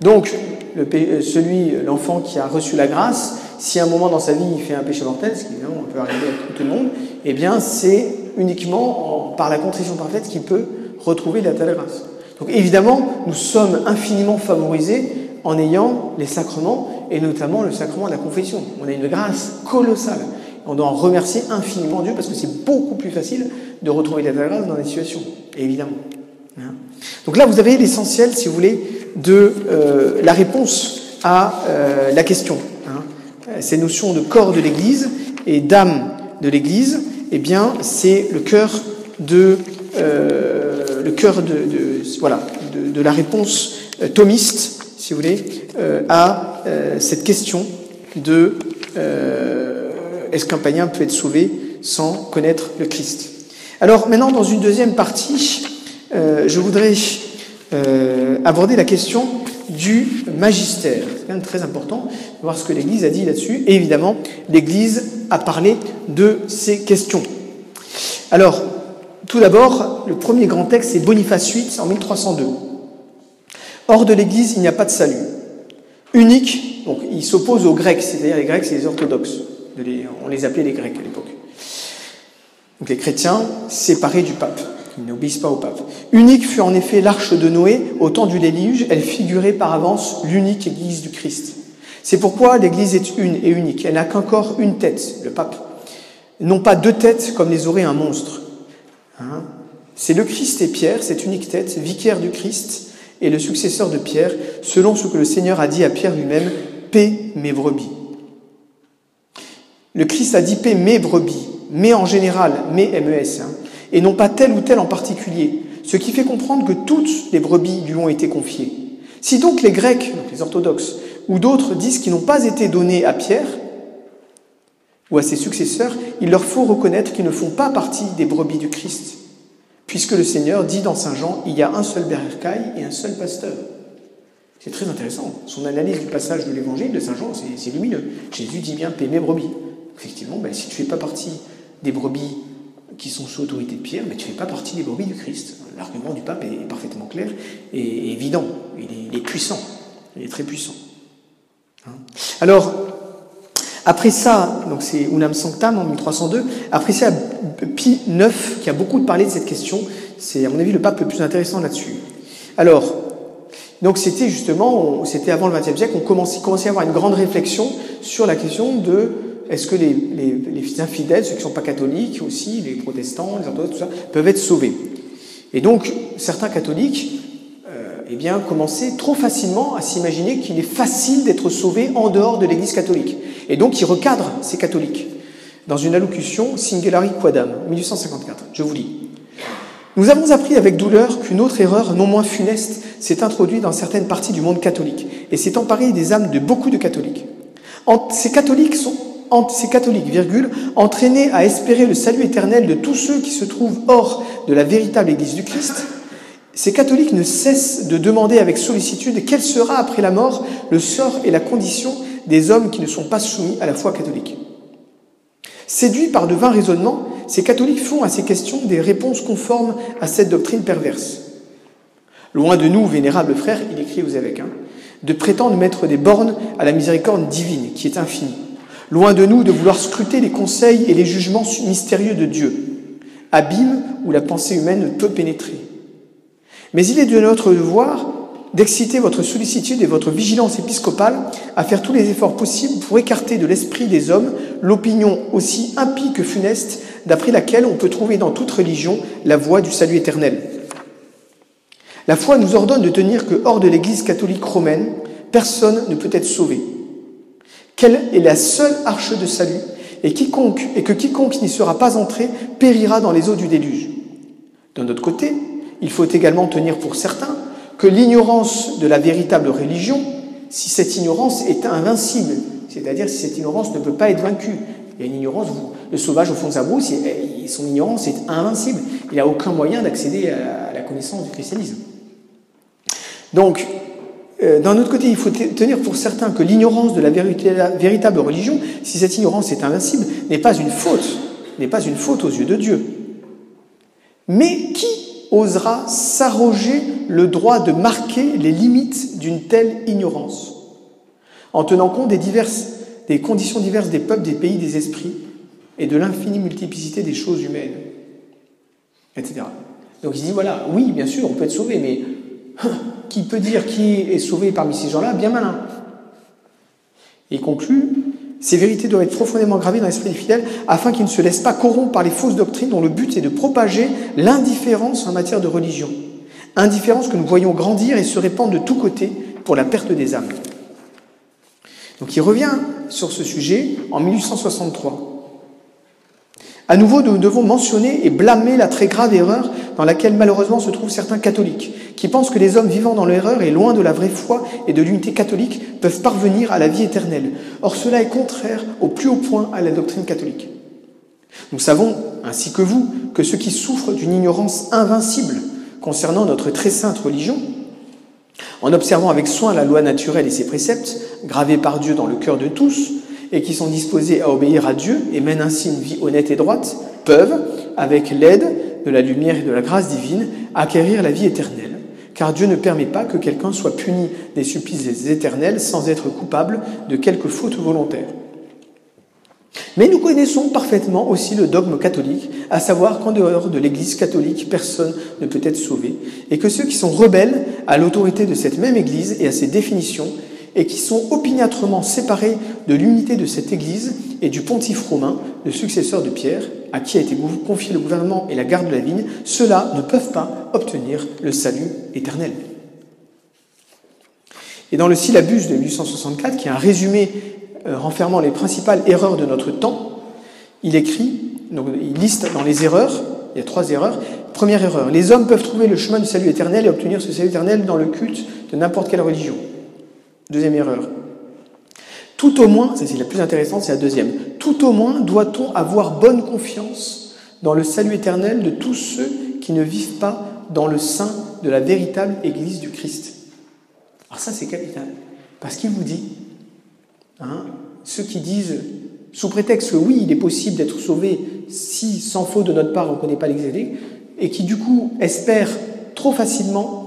S1: Donc, euh, celui, l'enfant qui a reçu la grâce, si à un moment dans sa vie il fait un péché mortel, ce qui évidemment peut arriver à tout le monde, eh bien, c'est uniquement par la contrition parfaite qu'il peut retrouver la telle grâce. Donc, évidemment, nous sommes infiniment favorisés en ayant les sacrements, et notamment le sacrement de la confession. On a une grâce colossale. On doit en remercier infiniment Dieu parce que c'est beaucoup plus facile de retrouver la grâce dans des situations, évidemment. Hein. Donc là, vous avez l'essentiel, si vous voulez, de euh, la réponse à euh, la question. Hein. Ces notions de corps de l'Église et d'âme de l'Église, eh bien, c'est le cœur de euh, le cœur de, voilà de, la réponse thomiste, si vous voulez, à cette question de est-ce qu'un païen peut être sauvé sans connaître le Christ? Alors maintenant, dans une deuxième partie, euh, je voudrais euh, aborder la question du magistère. C'est quand même très important de voir ce que l'Église a dit là-dessus. Et évidemment, l'Église a parlé de ces questions. Alors, tout d'abord, le premier grand texte, c'est Boniface VIII en 1302. Hors de l'Église, il n'y a pas de salut. Unique, donc il s'oppose aux Grecs, c'est-à-dire les Grecs, c'est les orthodoxes on les appelait les Grecs à l'époque. Donc les chrétiens séparés du pape, ils n'obéissent pas au pape. Unique fut en effet l'arche de Noé au temps du déluge, elle figurait par avance l'unique Église du Christ. C'est pourquoi l'Église est une et unique, elle n'a qu'un corps, une tête, le pape. Non pas deux têtes comme les aurait un monstre. Hein. c'est le Christ et Pierre, cette unique tête, vicaire du Christ et le successeur de Pierre, selon ce que le Seigneur a dit à Pierre lui-même, paix mes brebis. Le Christ a dit paix mes brebis, mais en général, mes MES, hein, et non pas tel ou tel en particulier, ce qui fait comprendre que toutes les brebis lui ont été confiées. Si donc les Grecs, les orthodoxes, ou d'autres disent qu'ils n'ont pas été donnés à Pierre ou à ses successeurs, il leur faut reconnaître qu'ils ne font pas partie des brebis du Christ, puisque le Seigneur dit dans Saint Jean, il y a un seul bercail et un seul pasteur. C'est très intéressant. Son analyse du passage de l'évangile de Saint Jean, c'est lumineux. Jésus dit bien, paix mes brebis effectivement, ben, si tu ne fais pas partie des brebis qui sont sous autorité de Pierre, mais tu ne fais pas partie des brebis du Christ. L'argument du pape est parfaitement clair et évident. Il est, puissant. Il est très puissant. Hein. Alors, après ça, donc c'est Unam Sanctam en 1302, après ça, Pie IX, qui a beaucoup parlé de cette question, c'est à mon avis le pape le plus intéressant là-dessus. Alors, donc c'était justement, c'était avant le XXe siècle, on commençait, à avoir une grande réflexion sur la question de est-ce que les, les, infidèles, ceux qui ne sont pas catholiques aussi, les protestants, les orthodoxes, tout ça, peuvent être sauvés Et donc, certains catholiques eh bien, commençaient trop facilement à s'imaginer qu'il est facile d'être sauvé en dehors de l'Église catholique. Et donc, ils recadrent ces catholiques dans une allocution Singulari Quadam, 1854. Je vous lis. Nous avons appris avec douleur qu'une autre erreur non moins funeste s'est introduite dans certaines parties du monde catholique et s'est emparée des âmes de beaucoup de catholiques. Ces catholiques sont ces catholiques, virgule, entraînés à espérer le salut éternel de tous ceux qui se trouvent hors de la véritable Église du Christ, ces catholiques ne cessent de demander avec sollicitude quel sera après la mort le sort et la condition des hommes qui ne sont pas soumis à la foi catholique. Séduits par de vains raisonnements, ces catholiques font à ces questions des réponses conformes à cette doctrine perverse. Loin de nous, vénérables frères, il écrit aux évêques, hein, de prétendre mettre des bornes à la miséricorde divine qui est infinie. Loin de nous de vouloir scruter les conseils et les jugements mystérieux de Dieu, abîme où la pensée humaine ne peut pénétrer. Mais il est de notre devoir d'exciter votre sollicitude et votre vigilance épiscopale à faire tous les efforts possibles pour écarter de l'esprit des hommes l'opinion aussi impie que funeste d'après laquelle on peut trouver dans toute religion la voie du salut éternel. La foi nous ordonne de tenir que hors de l'Église catholique romaine, personne ne peut être sauvé. qu'elle est la seule arche de salut, et, quiconque, et que quiconque n'y sera pas entré périra dans les eaux du déluge. D'un autre côté, il faut également tenir pour certain que l'ignorance de la véritable religion, si cette ignorance est invincible, c'est-à-dire si cette ignorance ne peut pas être vaincue, il y a une ignorance, le sauvage au fond de sa brousse, son ignorance est invincible. Il n'a aucun moyen d'accéder à la connaissance du christianisme. Donc, euh, d'un autre côté, il faut tenir pour certain que l'ignorance de la véritable religion, si cette ignorance est invincible, n'est pas une faute, n'est pas une faute aux yeux de Dieu. Mais qui osera s'arroger le droit de marquer les limites d'une telle ignorance en tenant compte des, diverses, des conditions diverses des peuples, des pays, des esprits et de l'infinie multiplicité des choses humaines, etc. Donc il dit voilà, oui, bien sûr, on peut être sauvé, mais qui peut dire qui est sauvé parmi ces gens-là? Bien malin. Et il conclut ces vérités doivent être profondément gravées dans l'esprit des fidèles afin qu'ils ne se laissent pas corrompre par les fausses doctrines dont le but est de propager l'indifférence en matière de religion. Indifférence que nous voyons grandir et se répandre de tous côtés pour la perte des âmes. Donc il revient sur ce sujet en 1863. À nouveau, nous devons mentionner et blâmer la très grave erreur dans laquelle malheureusement se trouvent certains catholiques, qui pensent que les hommes vivant dans l'erreur et loin de la vraie foi et de l'unité catholique peuvent parvenir à la vie éternelle. Or cela est contraire au plus haut point à la doctrine catholique. Nous savons, ainsi que vous, que ceux qui souffrent d'une ignorance invincible concernant notre très sainte religion, en observant avec soin la loi naturelle et ses préceptes, gravés par Dieu dans le cœur de tous, et qui sont disposés à obéir à Dieu et mènent ainsi une vie honnête et droite, peuvent, avec l'aide de la lumière et de la grâce divine, acquérir la vie éternelle. Car Dieu ne permet pas que quelqu'un soit puni des supplices éternels sans être coupable de quelque faute volontaire. Mais nous connaissons parfaitement aussi le dogme catholique, à savoir qu'en dehors de l'Église catholique, personne ne peut être sauvé, et que ceux qui sont rebelles à l'autorité de cette même Église et à ses définitions et qui sont opiniâtrement séparés de l'unité de cette Église et du pontife romain, le successeur de Pierre, à qui a été confié le gouvernement et la garde de la vigne, ceux-là ne peuvent pas obtenir le salut éternel. Et dans le syllabus de 1864, qui est un résumé euh, renfermant les principales erreurs de notre temps, il écrit, donc, il liste dans les erreurs, il y a trois erreurs. Première erreur, les hommes peuvent trouver le chemin du salut éternel et obtenir ce salut éternel dans le culte de n'importe quelle religion. Deuxième erreur. Tout au moins, c'est la plus intéressante, c'est la deuxième. Tout au moins doit-on avoir bonne confiance dans le salut éternel de tous ceux qui ne vivent pas dans le sein de la véritable Église du Christ. Alors ça, c'est capital. Parce qu'il vous dit, hein, ceux qui disent, sous prétexte que oui, il est possible d'être sauvé si, sans faute de notre part, on ne connaît pas l'Église, et qui du coup espèrent trop facilement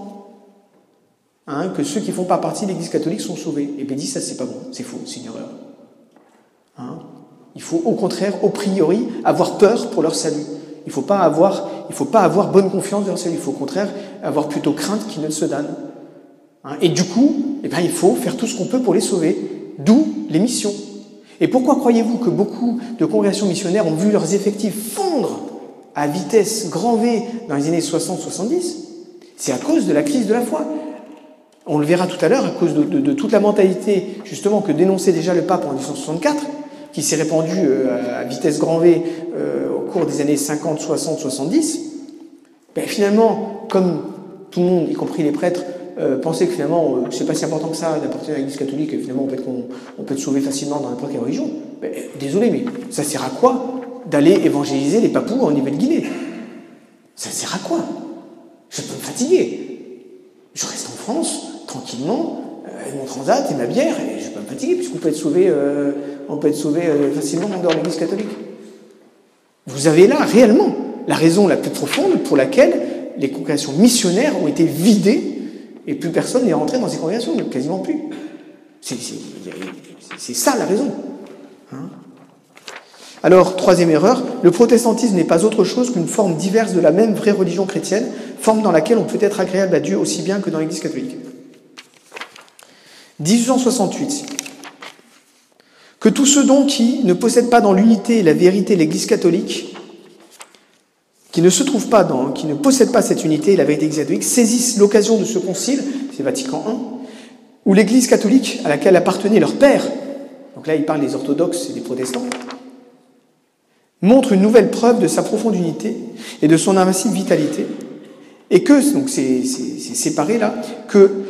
S1: Hein, que ceux qui ne font pas partie de l'Église catholique sont sauvés. Et bien dit, ça c'est pas bon, c'est faux, c'est une erreur. Hein il faut au contraire, au priori, avoir peur pour leur salut. Il ne faut, pas avoir, faut pas avoir bonne confiance dans leur salut, il faut au contraire avoir plutôt crainte qu'ils ne se donnent. Hein et du coup, eh bien, il faut faire tout ce qu'on peut pour les sauver, d'où les missions. Et pourquoi croyez-vous que beaucoup de congrégations missionnaires ont vu leurs effectifs fondre à vitesse grand V dans les années 60-70 C'est à cause de la crise de la foi. On le verra tout à l'heure à cause de, toute la mentalité justement que dénonçait déjà le pape en 1964, qui s'est répandue euh, à vitesse grand V euh, au cours des années 50, 60, 70. Ben, finalement, comme tout le monde, y compris les prêtres, euh, pensaient que finalement, c'est pas si important que ça d'apporter à l'Église catholique, et finalement on peut, être, on, peut sauvé facilement dans n'importe quelle religion. Ben, désolé, mais ça sert à quoi d'aller évangéliser les papous en Nouvelle-Guinée? Ça sert à quoi? Je peux me fatiguer. Je reste en France, tranquillement, avec mon transat et ma bière, et je ne vais pas me fatiguer, puisqu'on peut être sauvé, euh, on peut être sauvé euh, facilement en dehors de l'Église catholique. Vous avez là réellement la raison la plus profonde pour laquelle les congrégations missionnaires ont été vidées et plus personne n'est rentré dans ces congrégations, quasiment plus. C'est ça la raison. Hein. alors, troisième erreur, le protestantisme n'est pas autre chose qu'une forme diverse de la même vraie religion chrétienne, forme dans laquelle on peut être agréable à Dieu aussi bien que dans l'Église catholique. 1868. Que tous ceux donc qui ne possèdent pas dans l'unité et la vérité l'Église catholique, qui ne se pas dans, qui ne possèdent pas cette unité et la vérité catholique, saisissent l'occasion de ce concile, c'est Vatican I, où l'Église catholique à laquelle appartenait leur père, donc là il parle des orthodoxes et des protestants, montre une nouvelle preuve de sa profonde unité et de son invincible vitalité, et que, donc c'est séparé là, que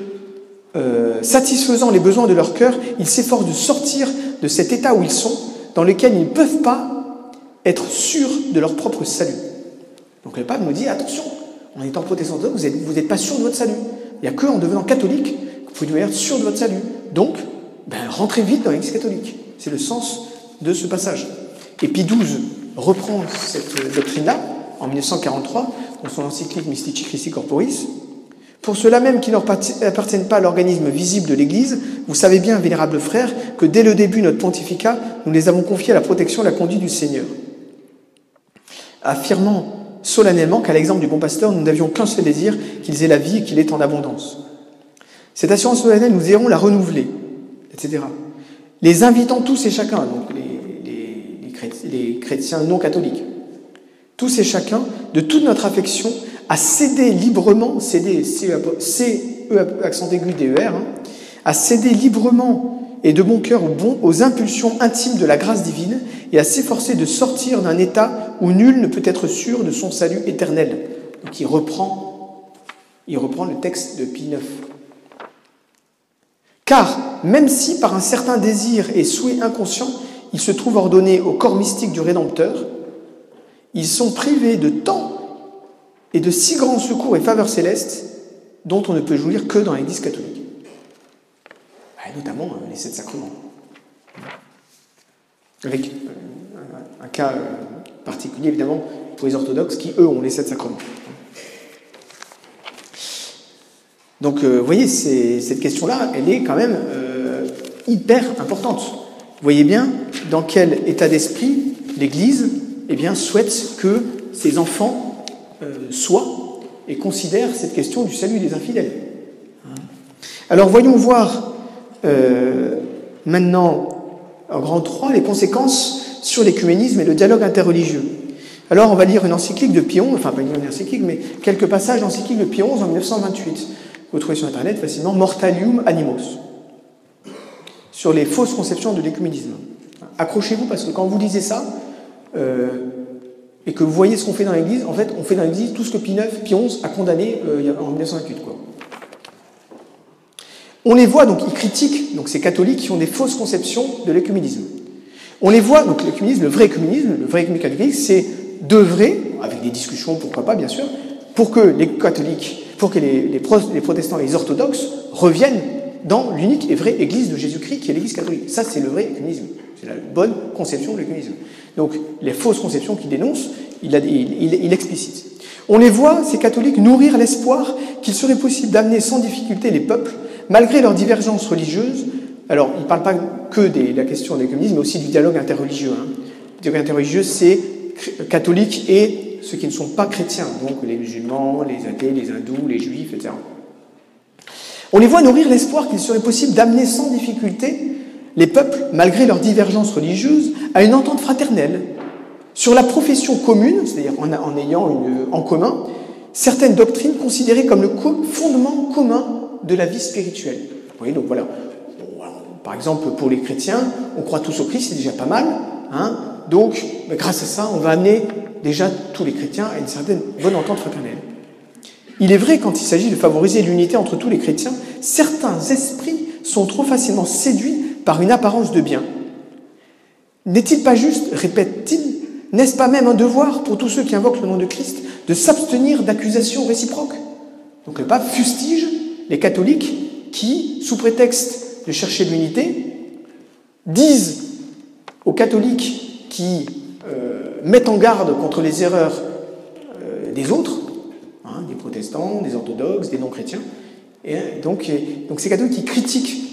S1: euh, satisfaisant les besoins de leur cœur, ils s'efforcent de sortir de cet état où ils sont, dans lequel ils ne peuvent pas être sûrs de leur propre salut. Donc le pape nous dit attention, en étant protestant, vous n'êtes vous pas sûr de votre salut. Il n'y a qu'en devenant catholique que vous pouvez être sûr de votre salut. Donc, ben, rentrez vite dans l'Église catholique. C'est le sens de ce passage. Et Pie XII reprend cette doctrine-là en 1943 dans son encyclique Mystici Christi Corporis. Pour ceux-là même qui n'appartiennent pas à l'organisme visible de l'Église, vous savez bien, vénérables frères, que dès le début de notre pontificat, nous les avons confiés à la protection et la conduite du Seigneur. Affirmant solennellement qu'à l'exemple du bon pasteur, nous n'avions qu'un seul désir, qu'ils aient la vie et qu'il est en abondance. Cette assurance solennelle, nous irons la renouveler, etc. Les invitant tous et chacun, donc les chrétiens non catholiques, tous et chacun, de toute notre affection, à céder librement, céder, C, E, accent aigu, D, E, R, hein, à céder librement et de bon cœur aux impulsions intimes de la grâce divine et à s'efforcer de sortir d'un état où nul ne peut être sûr de son salut éternel. Donc il reprend, il reprend le texte de Pie IX. Car même si par un certain désir et souhait inconscient, il se trouve ordonné au corps mystique du Rédempteur, ils sont privés de temps et de si grands secours et faveurs célestes dont on ne peut jouir que dans l'Église catholique. Bah, notamment euh, les sept sacrements. Avec euh, un cas euh, particulier, évidemment, pour les orthodoxes qui, eux, ont les sept sacrements. Donc, vous voyez, cette question-là, elle est quand même hyper importante. Vous voyez bien dans quel état d'esprit l'Église eh souhaite que ses enfants euh, soient et considèrent cette question du salut des infidèles. Alors voyons voir euh, maintenant en grand 3 les conséquences sur l'écuménisme et le dialogue interreligieux. Alors on va lire une encyclique de Pion, enfin pas une encyclique, mais quelques passages d'encyclique de Pion en 1928. Vous trouvez sur Internet facilement Mortalium Animos, sur les fausses conceptions de l'écuménisme. Accrochez-vous parce que quand vous lisez ça, euh, et que vous voyez ce qu'on fait dans l'Église, en fait, on fait dans l'Église tout ce que Pie IX, Pie XI a condamné euh, en 1928. Quoi. On les voit, donc ils critiquent donc, ces catholiques qui ont des fausses conceptions de l'écuménisme. On les voit, donc l'écuménisme, le vrai écuménisme, le vrai écuménisme catholique, c'est d'œuvrer, avec des discussions, pourquoi pas, bien sûr, pour que les catholiques, pour que les, les, les protestants et les orthodoxes reviennent dans l'unique et vraie Église de Jésus-Christ qui est l'Église catholique. Ça, c'est le vrai écuménisme. C'est la bonne conception de l'écuménisme. Donc les fausses conceptions qu'il dénonce, il, il, explicite. On les voit, ces catholiques, nourrir l'espoir qu'il serait possible d'amener sans difficulté les peuples, malgré leurs divergences religieuses. Alors, il ne parle pas que de la question de l'écuménisme, mais aussi du dialogue interreligieux. Hein. Le dialogue interreligieux, c'est catholiques et ceux qui ne sont pas chrétiens, donc les musulmans, les athées, les hindous, les juifs, etc. On les voit nourrir l'espoir qu'il serait possible d'amener sans difficulté les peuples, malgré leurs divergences religieuses, à une entente fraternelle sur la profession commune, c'est-à-dire en, ayant en commun certaines doctrines considérées comme le fondement commun de la vie spirituelle. Vous voyez, donc voilà. par exemple, pour les chrétiens, on croit tous au Christ, c'est déjà pas mal. Hein donc, grâce à ça, on va amener déjà tous les chrétiens à une certaine bonne entente fraternelle. Il est vrai, quand il s'agit de favoriser l'unité entre tous les chrétiens, certains esprits sont trop facilement séduits par une apparence de bien. N'est-il pas juste, répète-t-il, n'est-ce pas même un devoir pour tous ceux qui invoquent le nom de Christ de s'abstenir d'accusations réciproques? Donc le pape fustige les catholiques qui, sous prétexte de chercher l'unité, disent aux catholiques qui euh, mettent en garde contre les erreurs euh, des autres, protestants, des orthodoxes, des non-chrétiens, et donc, donc ces catholiques qui critiquent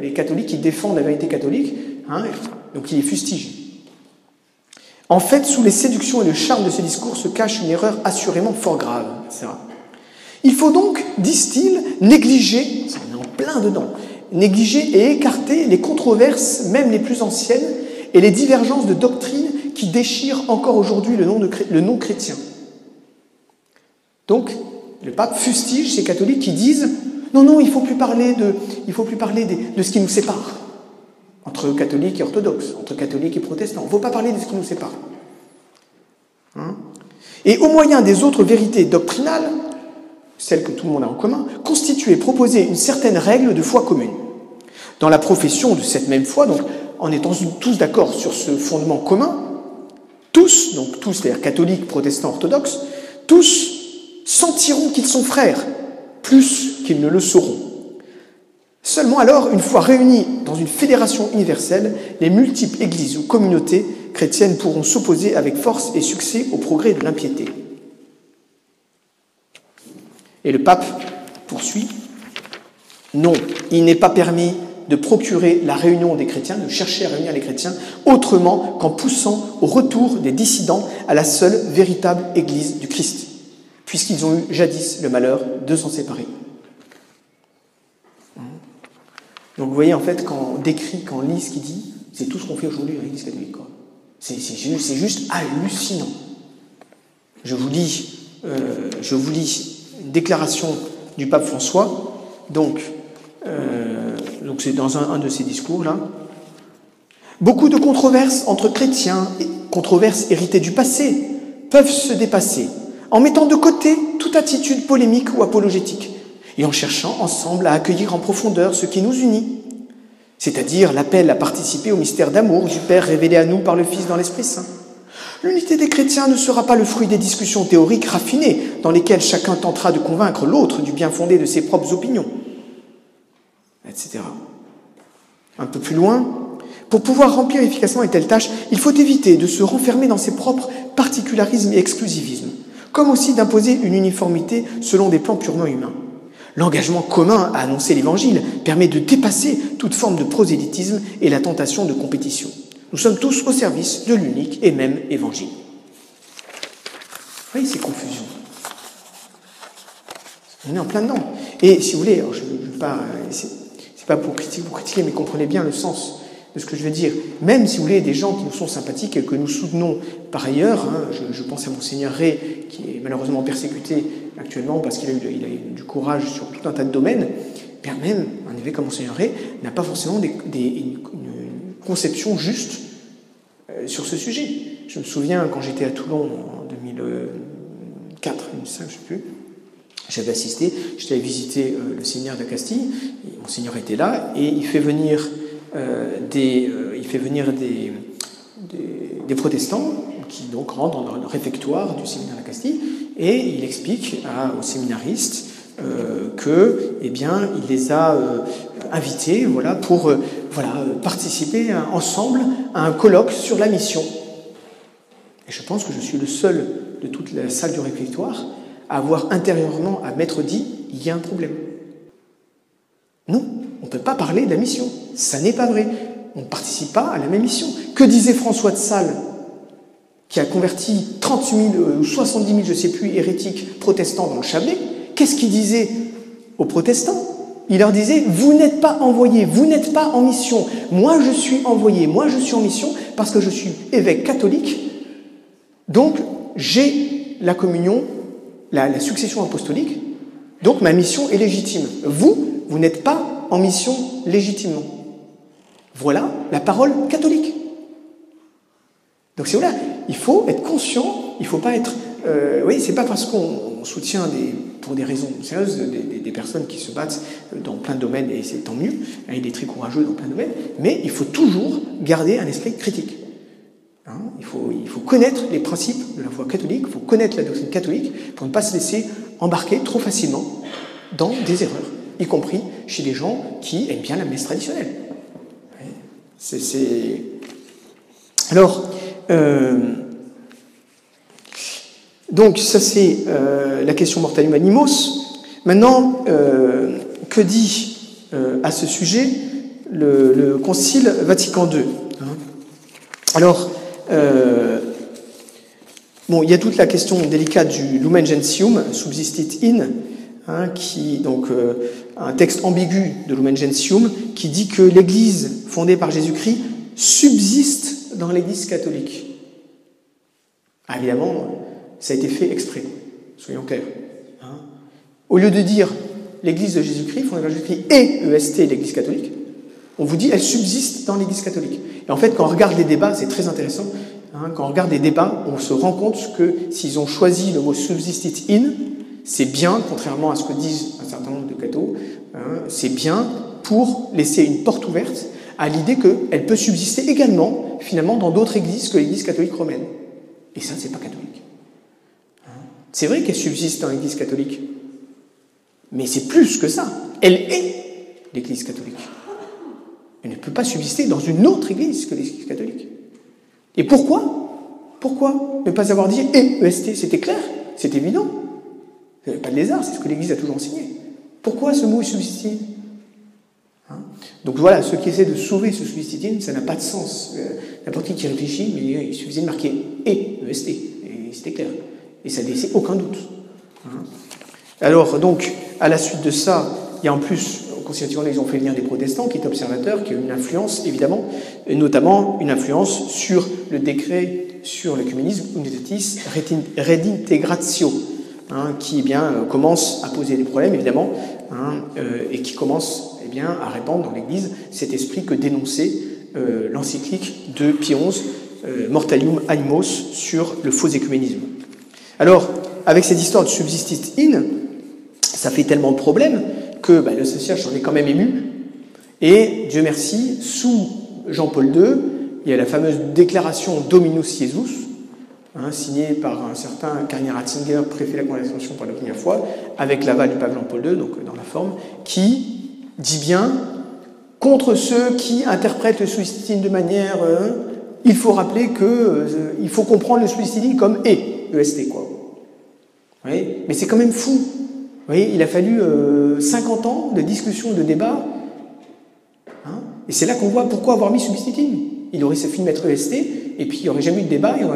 S1: les catholiques qui défendent la vérité catholique, hein, donc il les fustige. En fait, sous les séductions et le charme de ces discours se cache une erreur assurément fort grave. Il faut donc, disent-ils, négliger, on est en plein dedans, négliger et écarter les controverses, même les plus anciennes, et les divergences de doctrine qui déchirent encore aujourd'hui le, le non chrétien. Donc, le pape fustige ces catholiques qui disent non, non, il ne faut plus parler, de, ce qui nous sépare. entre catholiques et orthodoxes, entre catholiques et protestants. Il ne faut pas parler de ce qui nous sépare. Hein? Et au moyen des autres vérités doctrinales, celles que tout le monde a en commun, constituer, proposer une certaine règle de foi commune. Dans la profession de cette même foi, donc en étant tous d'accord sur ce fondement commun, tous, donc tous, c'est-à-dire catholiques, protestants, orthodoxes, tous sentiront qu'ils sont frères, plus qu'ils ne le sauront. Seulement alors, une fois réunis dans une fédération universelle, les multiples églises ou communautés chrétiennes pourront s'opposer avec force et succès au progrès de l'impiété. Et le pape poursuit, non, il n'est pas permis de procurer la réunion des chrétiens, de chercher à réunir les chrétiens, autrement qu'en poussant au retour des dissidents à la seule véritable Église du Christ, puisqu'ils ont eu jadis le malheur de s'en séparer. Donc vous voyez, en fait, quand on décrit, quand on lit ce qu'il dit, c'est tout ce qu'on fait aujourd'hui à l'Église catholique. C'est juste, hallucinant. Je vous lis, euh, je vous lis une déclaration du pape François, donc euh, donc c'est dans un, de ses discours là. Beaucoup de controverses entre chrétiens, controverses héritées du passé, peuvent se dépasser en mettant de côté toute attitude polémique ou apologétique et en cherchant ensemble à accueillir en profondeur ce qui nous unit, c'est-à-dire l'appel à participer au mystère d'amour du Père révélé à nous par le Fils dans l'Esprit Saint. L'unité des chrétiens ne sera pas le fruit des discussions théoriques raffinées dans lesquelles chacun tentera de convaincre l'autre du bien fondé de ses propres opinions etc. Un peu plus loin, pour pouvoir remplir efficacement une telle tâche, il faut éviter de se renfermer dans ses propres particularismes et exclusivismes, comme aussi d'imposer une uniformité selon des plans purement humains. L'engagement commun à annoncer l'Évangile permet de dépasser toute forme de prosélytisme et la tentation de compétition. Nous sommes tous au service de l'unique et même Évangile. Vous voyez ces confusions On est en plein dedans. Et si vous voulez, je ne veux pas pas pour critiquer, pour critiquer, mais comprenez bien le sens de ce que je veux dire. Même si vous voulez, des gens qui nous sont sympathiques et que nous soutenons par ailleurs, hein, je, pense à Monseigneur Ray, qui est malheureusement persécuté actuellement parce qu'il a, eu, du courage sur tout un tas de domaines, bien même un évêque comme Monseigneur Ray n'a pas forcément une, conception juste euh, sur ce sujet. Je me souviens quand j'étais à Toulon en 2004, 2005, je ne sais plus, j'avais assisté, j'étais visiter euh, le Seigneur de Castille, Monseigneur était là, et il fait venir des, euh, il fait venir des, protestants qui donc rentrent dans le réfectoire du séminaire de Castille, et il explique aux séminaristes que, eh bien, il les a invités, voilà, pour voilà, participer ensemble à un colloque sur la mission. Et je pense que je suis le seul de toute la salle du réfectoire avoir intérieurement à m'être dit, il y a un problème. Non, on ne peut pas parler de la mission. Ça n'est pas vrai. On ne participe pas à la même mission. Que disait François de Sales, qui a converti 30 000 ou 70 000, je ne sais plus, hérétiques protestants dans le Chablais Qu'est-ce qu'il disait aux protestants? Il leur disait, vous n'êtes pas envoyés, vous n'êtes pas en mission. Moi, je suis envoyé, moi, je suis en mission parce que je suis évêque catholique. Donc, j'ai la communion la, succession apostolique, donc ma mission est légitime. Vous, vous n'êtes pas en mission légitimement. Voilà la parole catholique. Donc c'est voilà, il faut être conscient, il ne faut pas être... Euh, oui, c'est pas parce qu'on soutient pour des raisons sérieuses des, des, personnes qui se battent dans plein de domaines, et c'est tant mieux, hein, il est très courageux dans plein de domaines, mais il faut toujours garder un esprit critique. Hein, il, faut, il faut connaître les principes de la foi catholique, il faut connaître la doctrine catholique pour ne pas se laisser embarquer trop facilement dans des erreurs, y compris chez des gens qui aiment bien la messe traditionnelle. Alors, euh, donc ça c'est euh, la question mortalium animos. Maintenant, euh, que dit à ce sujet le, Concile Vatican II hein? Alors, bon, il y a toute la question délicate du lumen gentium, subsistit in, hein, qui, donc, euh, un texte ambigu de lumen gentium, qui dit que l'Église fondée par Jésus-Christ subsiste dans l'Église catholique. Ah, évidemment, ça a été fait exprès, soyons clairs. Hein. Au lieu de dire l'Église de Jésus-Christ, fondée par Jésus-Christ, et EST, l'Église catholique, On vous dit, elle subsiste dans l'Église catholique. Et en fait, quand on regarde les débats, c'est très intéressant. Hein, quand on regarde les débats, on se rend compte que s'ils ont choisi le mot subsisted in, c'est bien, contrairement à ce que disent un certain nombre de cathos, hein, c'est bien pour laisser une porte ouverte à l'idée qu'elle peut subsister également, finalement, dans d'autres églises que l'Église catholique romaine. Et ça, c'est pas catholique. Hein. C'est vrai qu'elle subsiste dans l'Église catholique, mais c'est plus que ça. Elle est l'Église catholique. Elle ne peut pas subsister dans une autre Église que l'Église catholique. Et pourquoi? Pourquoi ne pas avoir dit et EST C'était clair, c'est évident. Pas de lézard, c'est ce que l'Église a toujours enseigné. Pourquoi ce mot subsiste hein? Donc voilà, ceux qui essaient de sauver ce subsistine, ça n'a pas de sens. Euh, n'importe qui qui réfléchit, mais il suffisait de marquer et EST, et c'était clair. Et ça laissait aucun doute. Hein Alors, donc, à la suite de ça, il y a en plus constitutionnels, ils ont fait venir des protestants qui étaient observateurs, qui ont une influence, évidemment, et notamment une influence sur le décret sur l'œcuménisme, Unitatis Redintegratio, hein, qui eh bien, euh, commence à poser des problèmes, évidemment, hein, euh, et qui commence eh bien, à répandre dans l'Église cet esprit que dénonçait euh, l'encyclique de Pie XI, Mortalium Animos, sur le faux écuménisme. Alors, avec cette histoire de subsistit in, ça fait tellement de problèmes que bah, le CCH en est quand même ému. Et Dieu merci, sous Jean-Paul II, il y a la fameuse déclaration Dominus Jesus, hein, signée par un certain Karnier Ratzinger, préfet de la Congrégation pour la première fois, avec l'aval du pape Jean-Paul II, donc dans la forme, qui dit bien contre ceux qui interprètent le suicide de manière. Euh, il faut rappeler que euh, il faut comprendre le suicide comme et, EST, quoi. Mais c'est quand même fou il a fallu 50 euh, ans de discussion, de débat. Hein et c'est là qu'on voit pourquoi avoir mis substituting. Il aurait suffi de mettre EST, et puis il n'y aurait jamais eu de débat, et on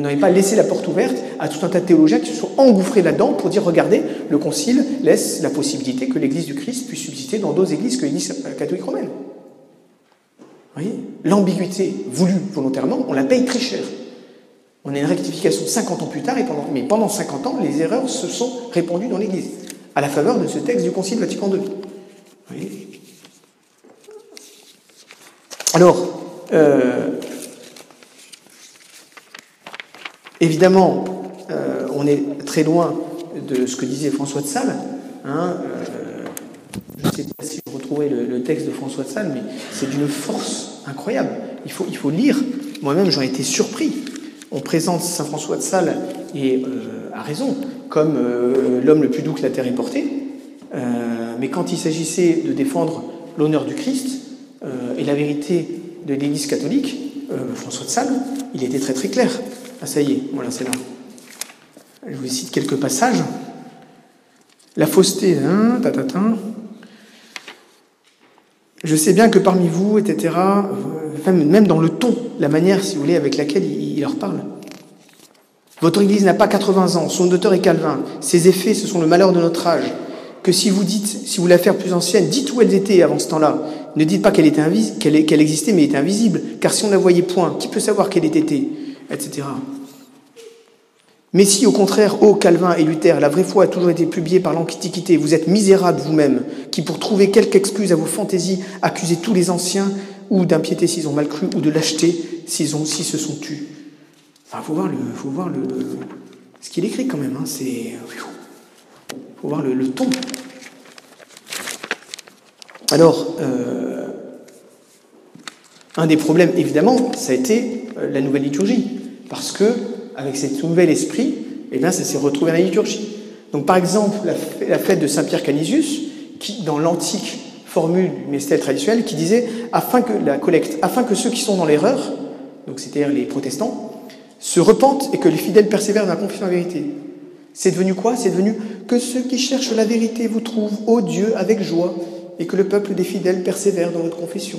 S1: n'aurait pas, pas laissé la porte ouverte à tout un tas de théologiens qui se sont engouffrés là-dedans pour dire regardez, le Concile laisse la possibilité que l'Église du Christ puisse subsister dans d'autres églises que l'Église catholique romaine. Vous voyez? L'ambiguïté voulue volontairement, on la paye très cher. On a une rectification 50 ans plus tard, et pendant, mais pendant 50 ans, les erreurs se sont répandues dans l'Église, à la faveur de ce texte du Concile Vatican II. Alors, euh, évidemment, euh, on est très loin de ce que disait François de Sales. Hein, euh, je ne sais pas si vous retrouvez le, texte de François de Sales, mais c'est d'une force incroyable. Il faut, lire. Moi-même, j'en ai été surpris on présente Saint François de Sales, et euh, à raison, comme euh, l'homme le plus doux que la terre ait porté, mais quand il s'agissait de défendre l'honneur du Christ et la vérité de l'Église catholique, François de Sales, il était très très clair. Ah ça y est, voilà, c'est là. Je vous cite quelques passages. La fausseté, hein, Je sais bien que parmi vous, etc., même dans le ton, la manière, si vous voulez, avec laquelle il, leur parle. Votre Église n'a pas 80 ans, son auteur est Calvin. Ses effets, ce sont le malheur de notre âge. Que si vous dites, si vous la faire plus ancienne, dites où elles étaient avant ce temps-là. Ne dites pas qu'elle était qu'elle existait, mais était invisible. Car si on ne la voyait point, qui peut savoir qu'elle était, etc. Mais si, au contraire, ô Calvin et Luther, la vraie foi a toujours été publiée par l'Antiquité, vous êtes misérables vous-même, qui pour trouver quelque excuse à vos fantaisies accusez tous les anciens ou d'impiété s'ils ont mal cru, ou de lâcheté s'ils ont, se sont tus. Enfin, faut voir le, faut voir ce qu'il écrit quand même. Hein, c'est, faut voir le, ton. Alors, euh, un des problèmes, évidemment, ça a été euh, la nouvelle liturgie, parce que avec cet nouvel esprit, eh bien, ça s'est retrouvé dans la liturgie. Donc, par exemple, la, fête de Saint Pierre Canisius, qui, dans l'antique formule du mystère traditionnel qui disait afin que la collecte, afin que ceux qui sont dans l'erreur, donc c'est-à-dire les protestants, se repentent et que les fidèles persévèrent dans la confiance en la vérité. C'est devenu quoi? C'est devenu que ceux qui cherchent la vérité vous trouvent, ô Dieu, avec joie, et que le peuple des fidèles persévère dans votre confession.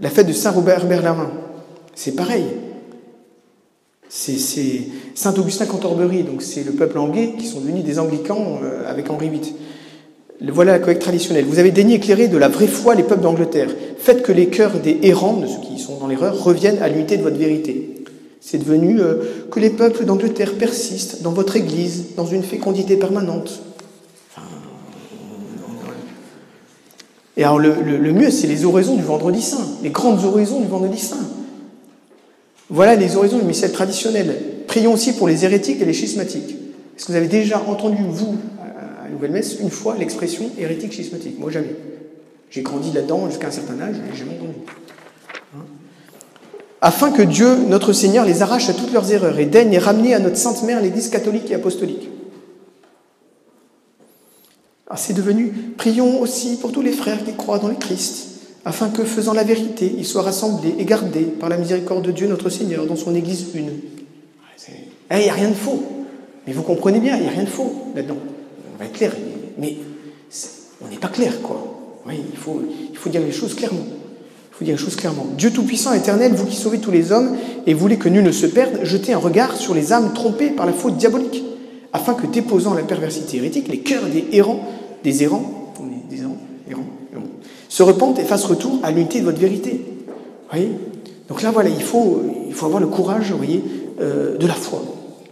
S1: La fête de Saint Robert Berlamin, c'est pareil. C'est Saint Augustin Cantorbéry, donc c'est le peuple anglais qui sont devenus des anglicans euh, avec Henri VIII. Voilà la collecte traditionnelle. Vous avez daigné éclairer de la vraie foi les peuples d'Angleterre. Faites que les cœurs des errants, de ceux qui sont dans l'erreur, reviennent à l'unité de votre vérité. C'est devenu euh, que les peuples d'Angleterre persistent dans votre Église, dans une fécondité permanente. Et alors le, le mieux, c'est les oraisons du vendredi saint, les grandes oraisons du vendredi saint. Voilà les oraisons du missel traditionnel. Prions aussi pour les hérétiques et les schismatiques. Est-ce que vous avez déjà entendu, vous, à Nouvelle Messe, une fois l'expression hérétique schismatique Moi, jamais. J'ai grandi là-dedans jusqu'à un certain âge, et j'ai jamais entendu. Hein Afin que Dieu, notre Seigneur, les arrache à toutes leurs erreurs et daigne ramener à notre Sainte Mère l'Église catholique et apostolique. Ah, c'est devenu, prions aussi pour tous les frères qui croient dans le Christ, afin que, faisant la vérité, ils soient rassemblés et gardés par la miséricorde de Dieu notre Seigneur dans son Église une. Il n'y a rien de faux. Mais vous comprenez bien, il n'y a rien de faux là-dedans. On va être clair. Mais on n'est pas clair, quoi. Oui, il faut, il faut dire les choses clairement. Il faut dire les choses clairement. Dieu Tout-Puissant, éternel, vous qui sauvez tous les hommes et voulez que nul ne se perde, jetez un regard sur les âmes trompées par la faute diabolique, afin que, déposant la perversité hérétique, les cœurs des errants, des errants, des errants, errants, errants se repentent et fassent retour à l'unité de votre vérité. Donc là, voilà, il faut, avoir le courage, vous euh, de la foi.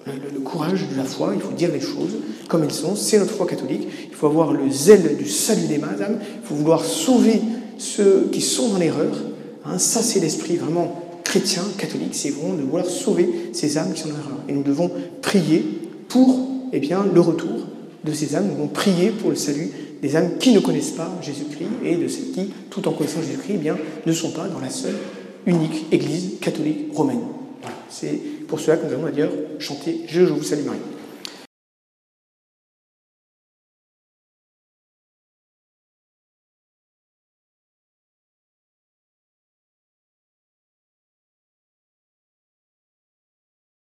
S1: Le, courage de la foi, il faut dire les choses comme elles sont, c'est notre foi catholique. Il faut avoir le zèle du salut des âmes, il faut vouloir sauver ceux qui sont dans l'erreur. Hein, ça, c'est l'esprit vraiment chrétien, catholique, c'est vraiment de vouloir sauver ces âmes qui sont dans l'erreur. Et nous devons prier pour eh le retour de ces âmes, nous devons prier pour le salut des âmes qui ne connaissent pas Jésus-Christ et de celles qui, tout en connaissant Jésus-Christ, eh ne sont pas dans la seule, unique Église catholique romaine. C'est pour cela que nous allons d'ailleurs chanter je vous salue Marie.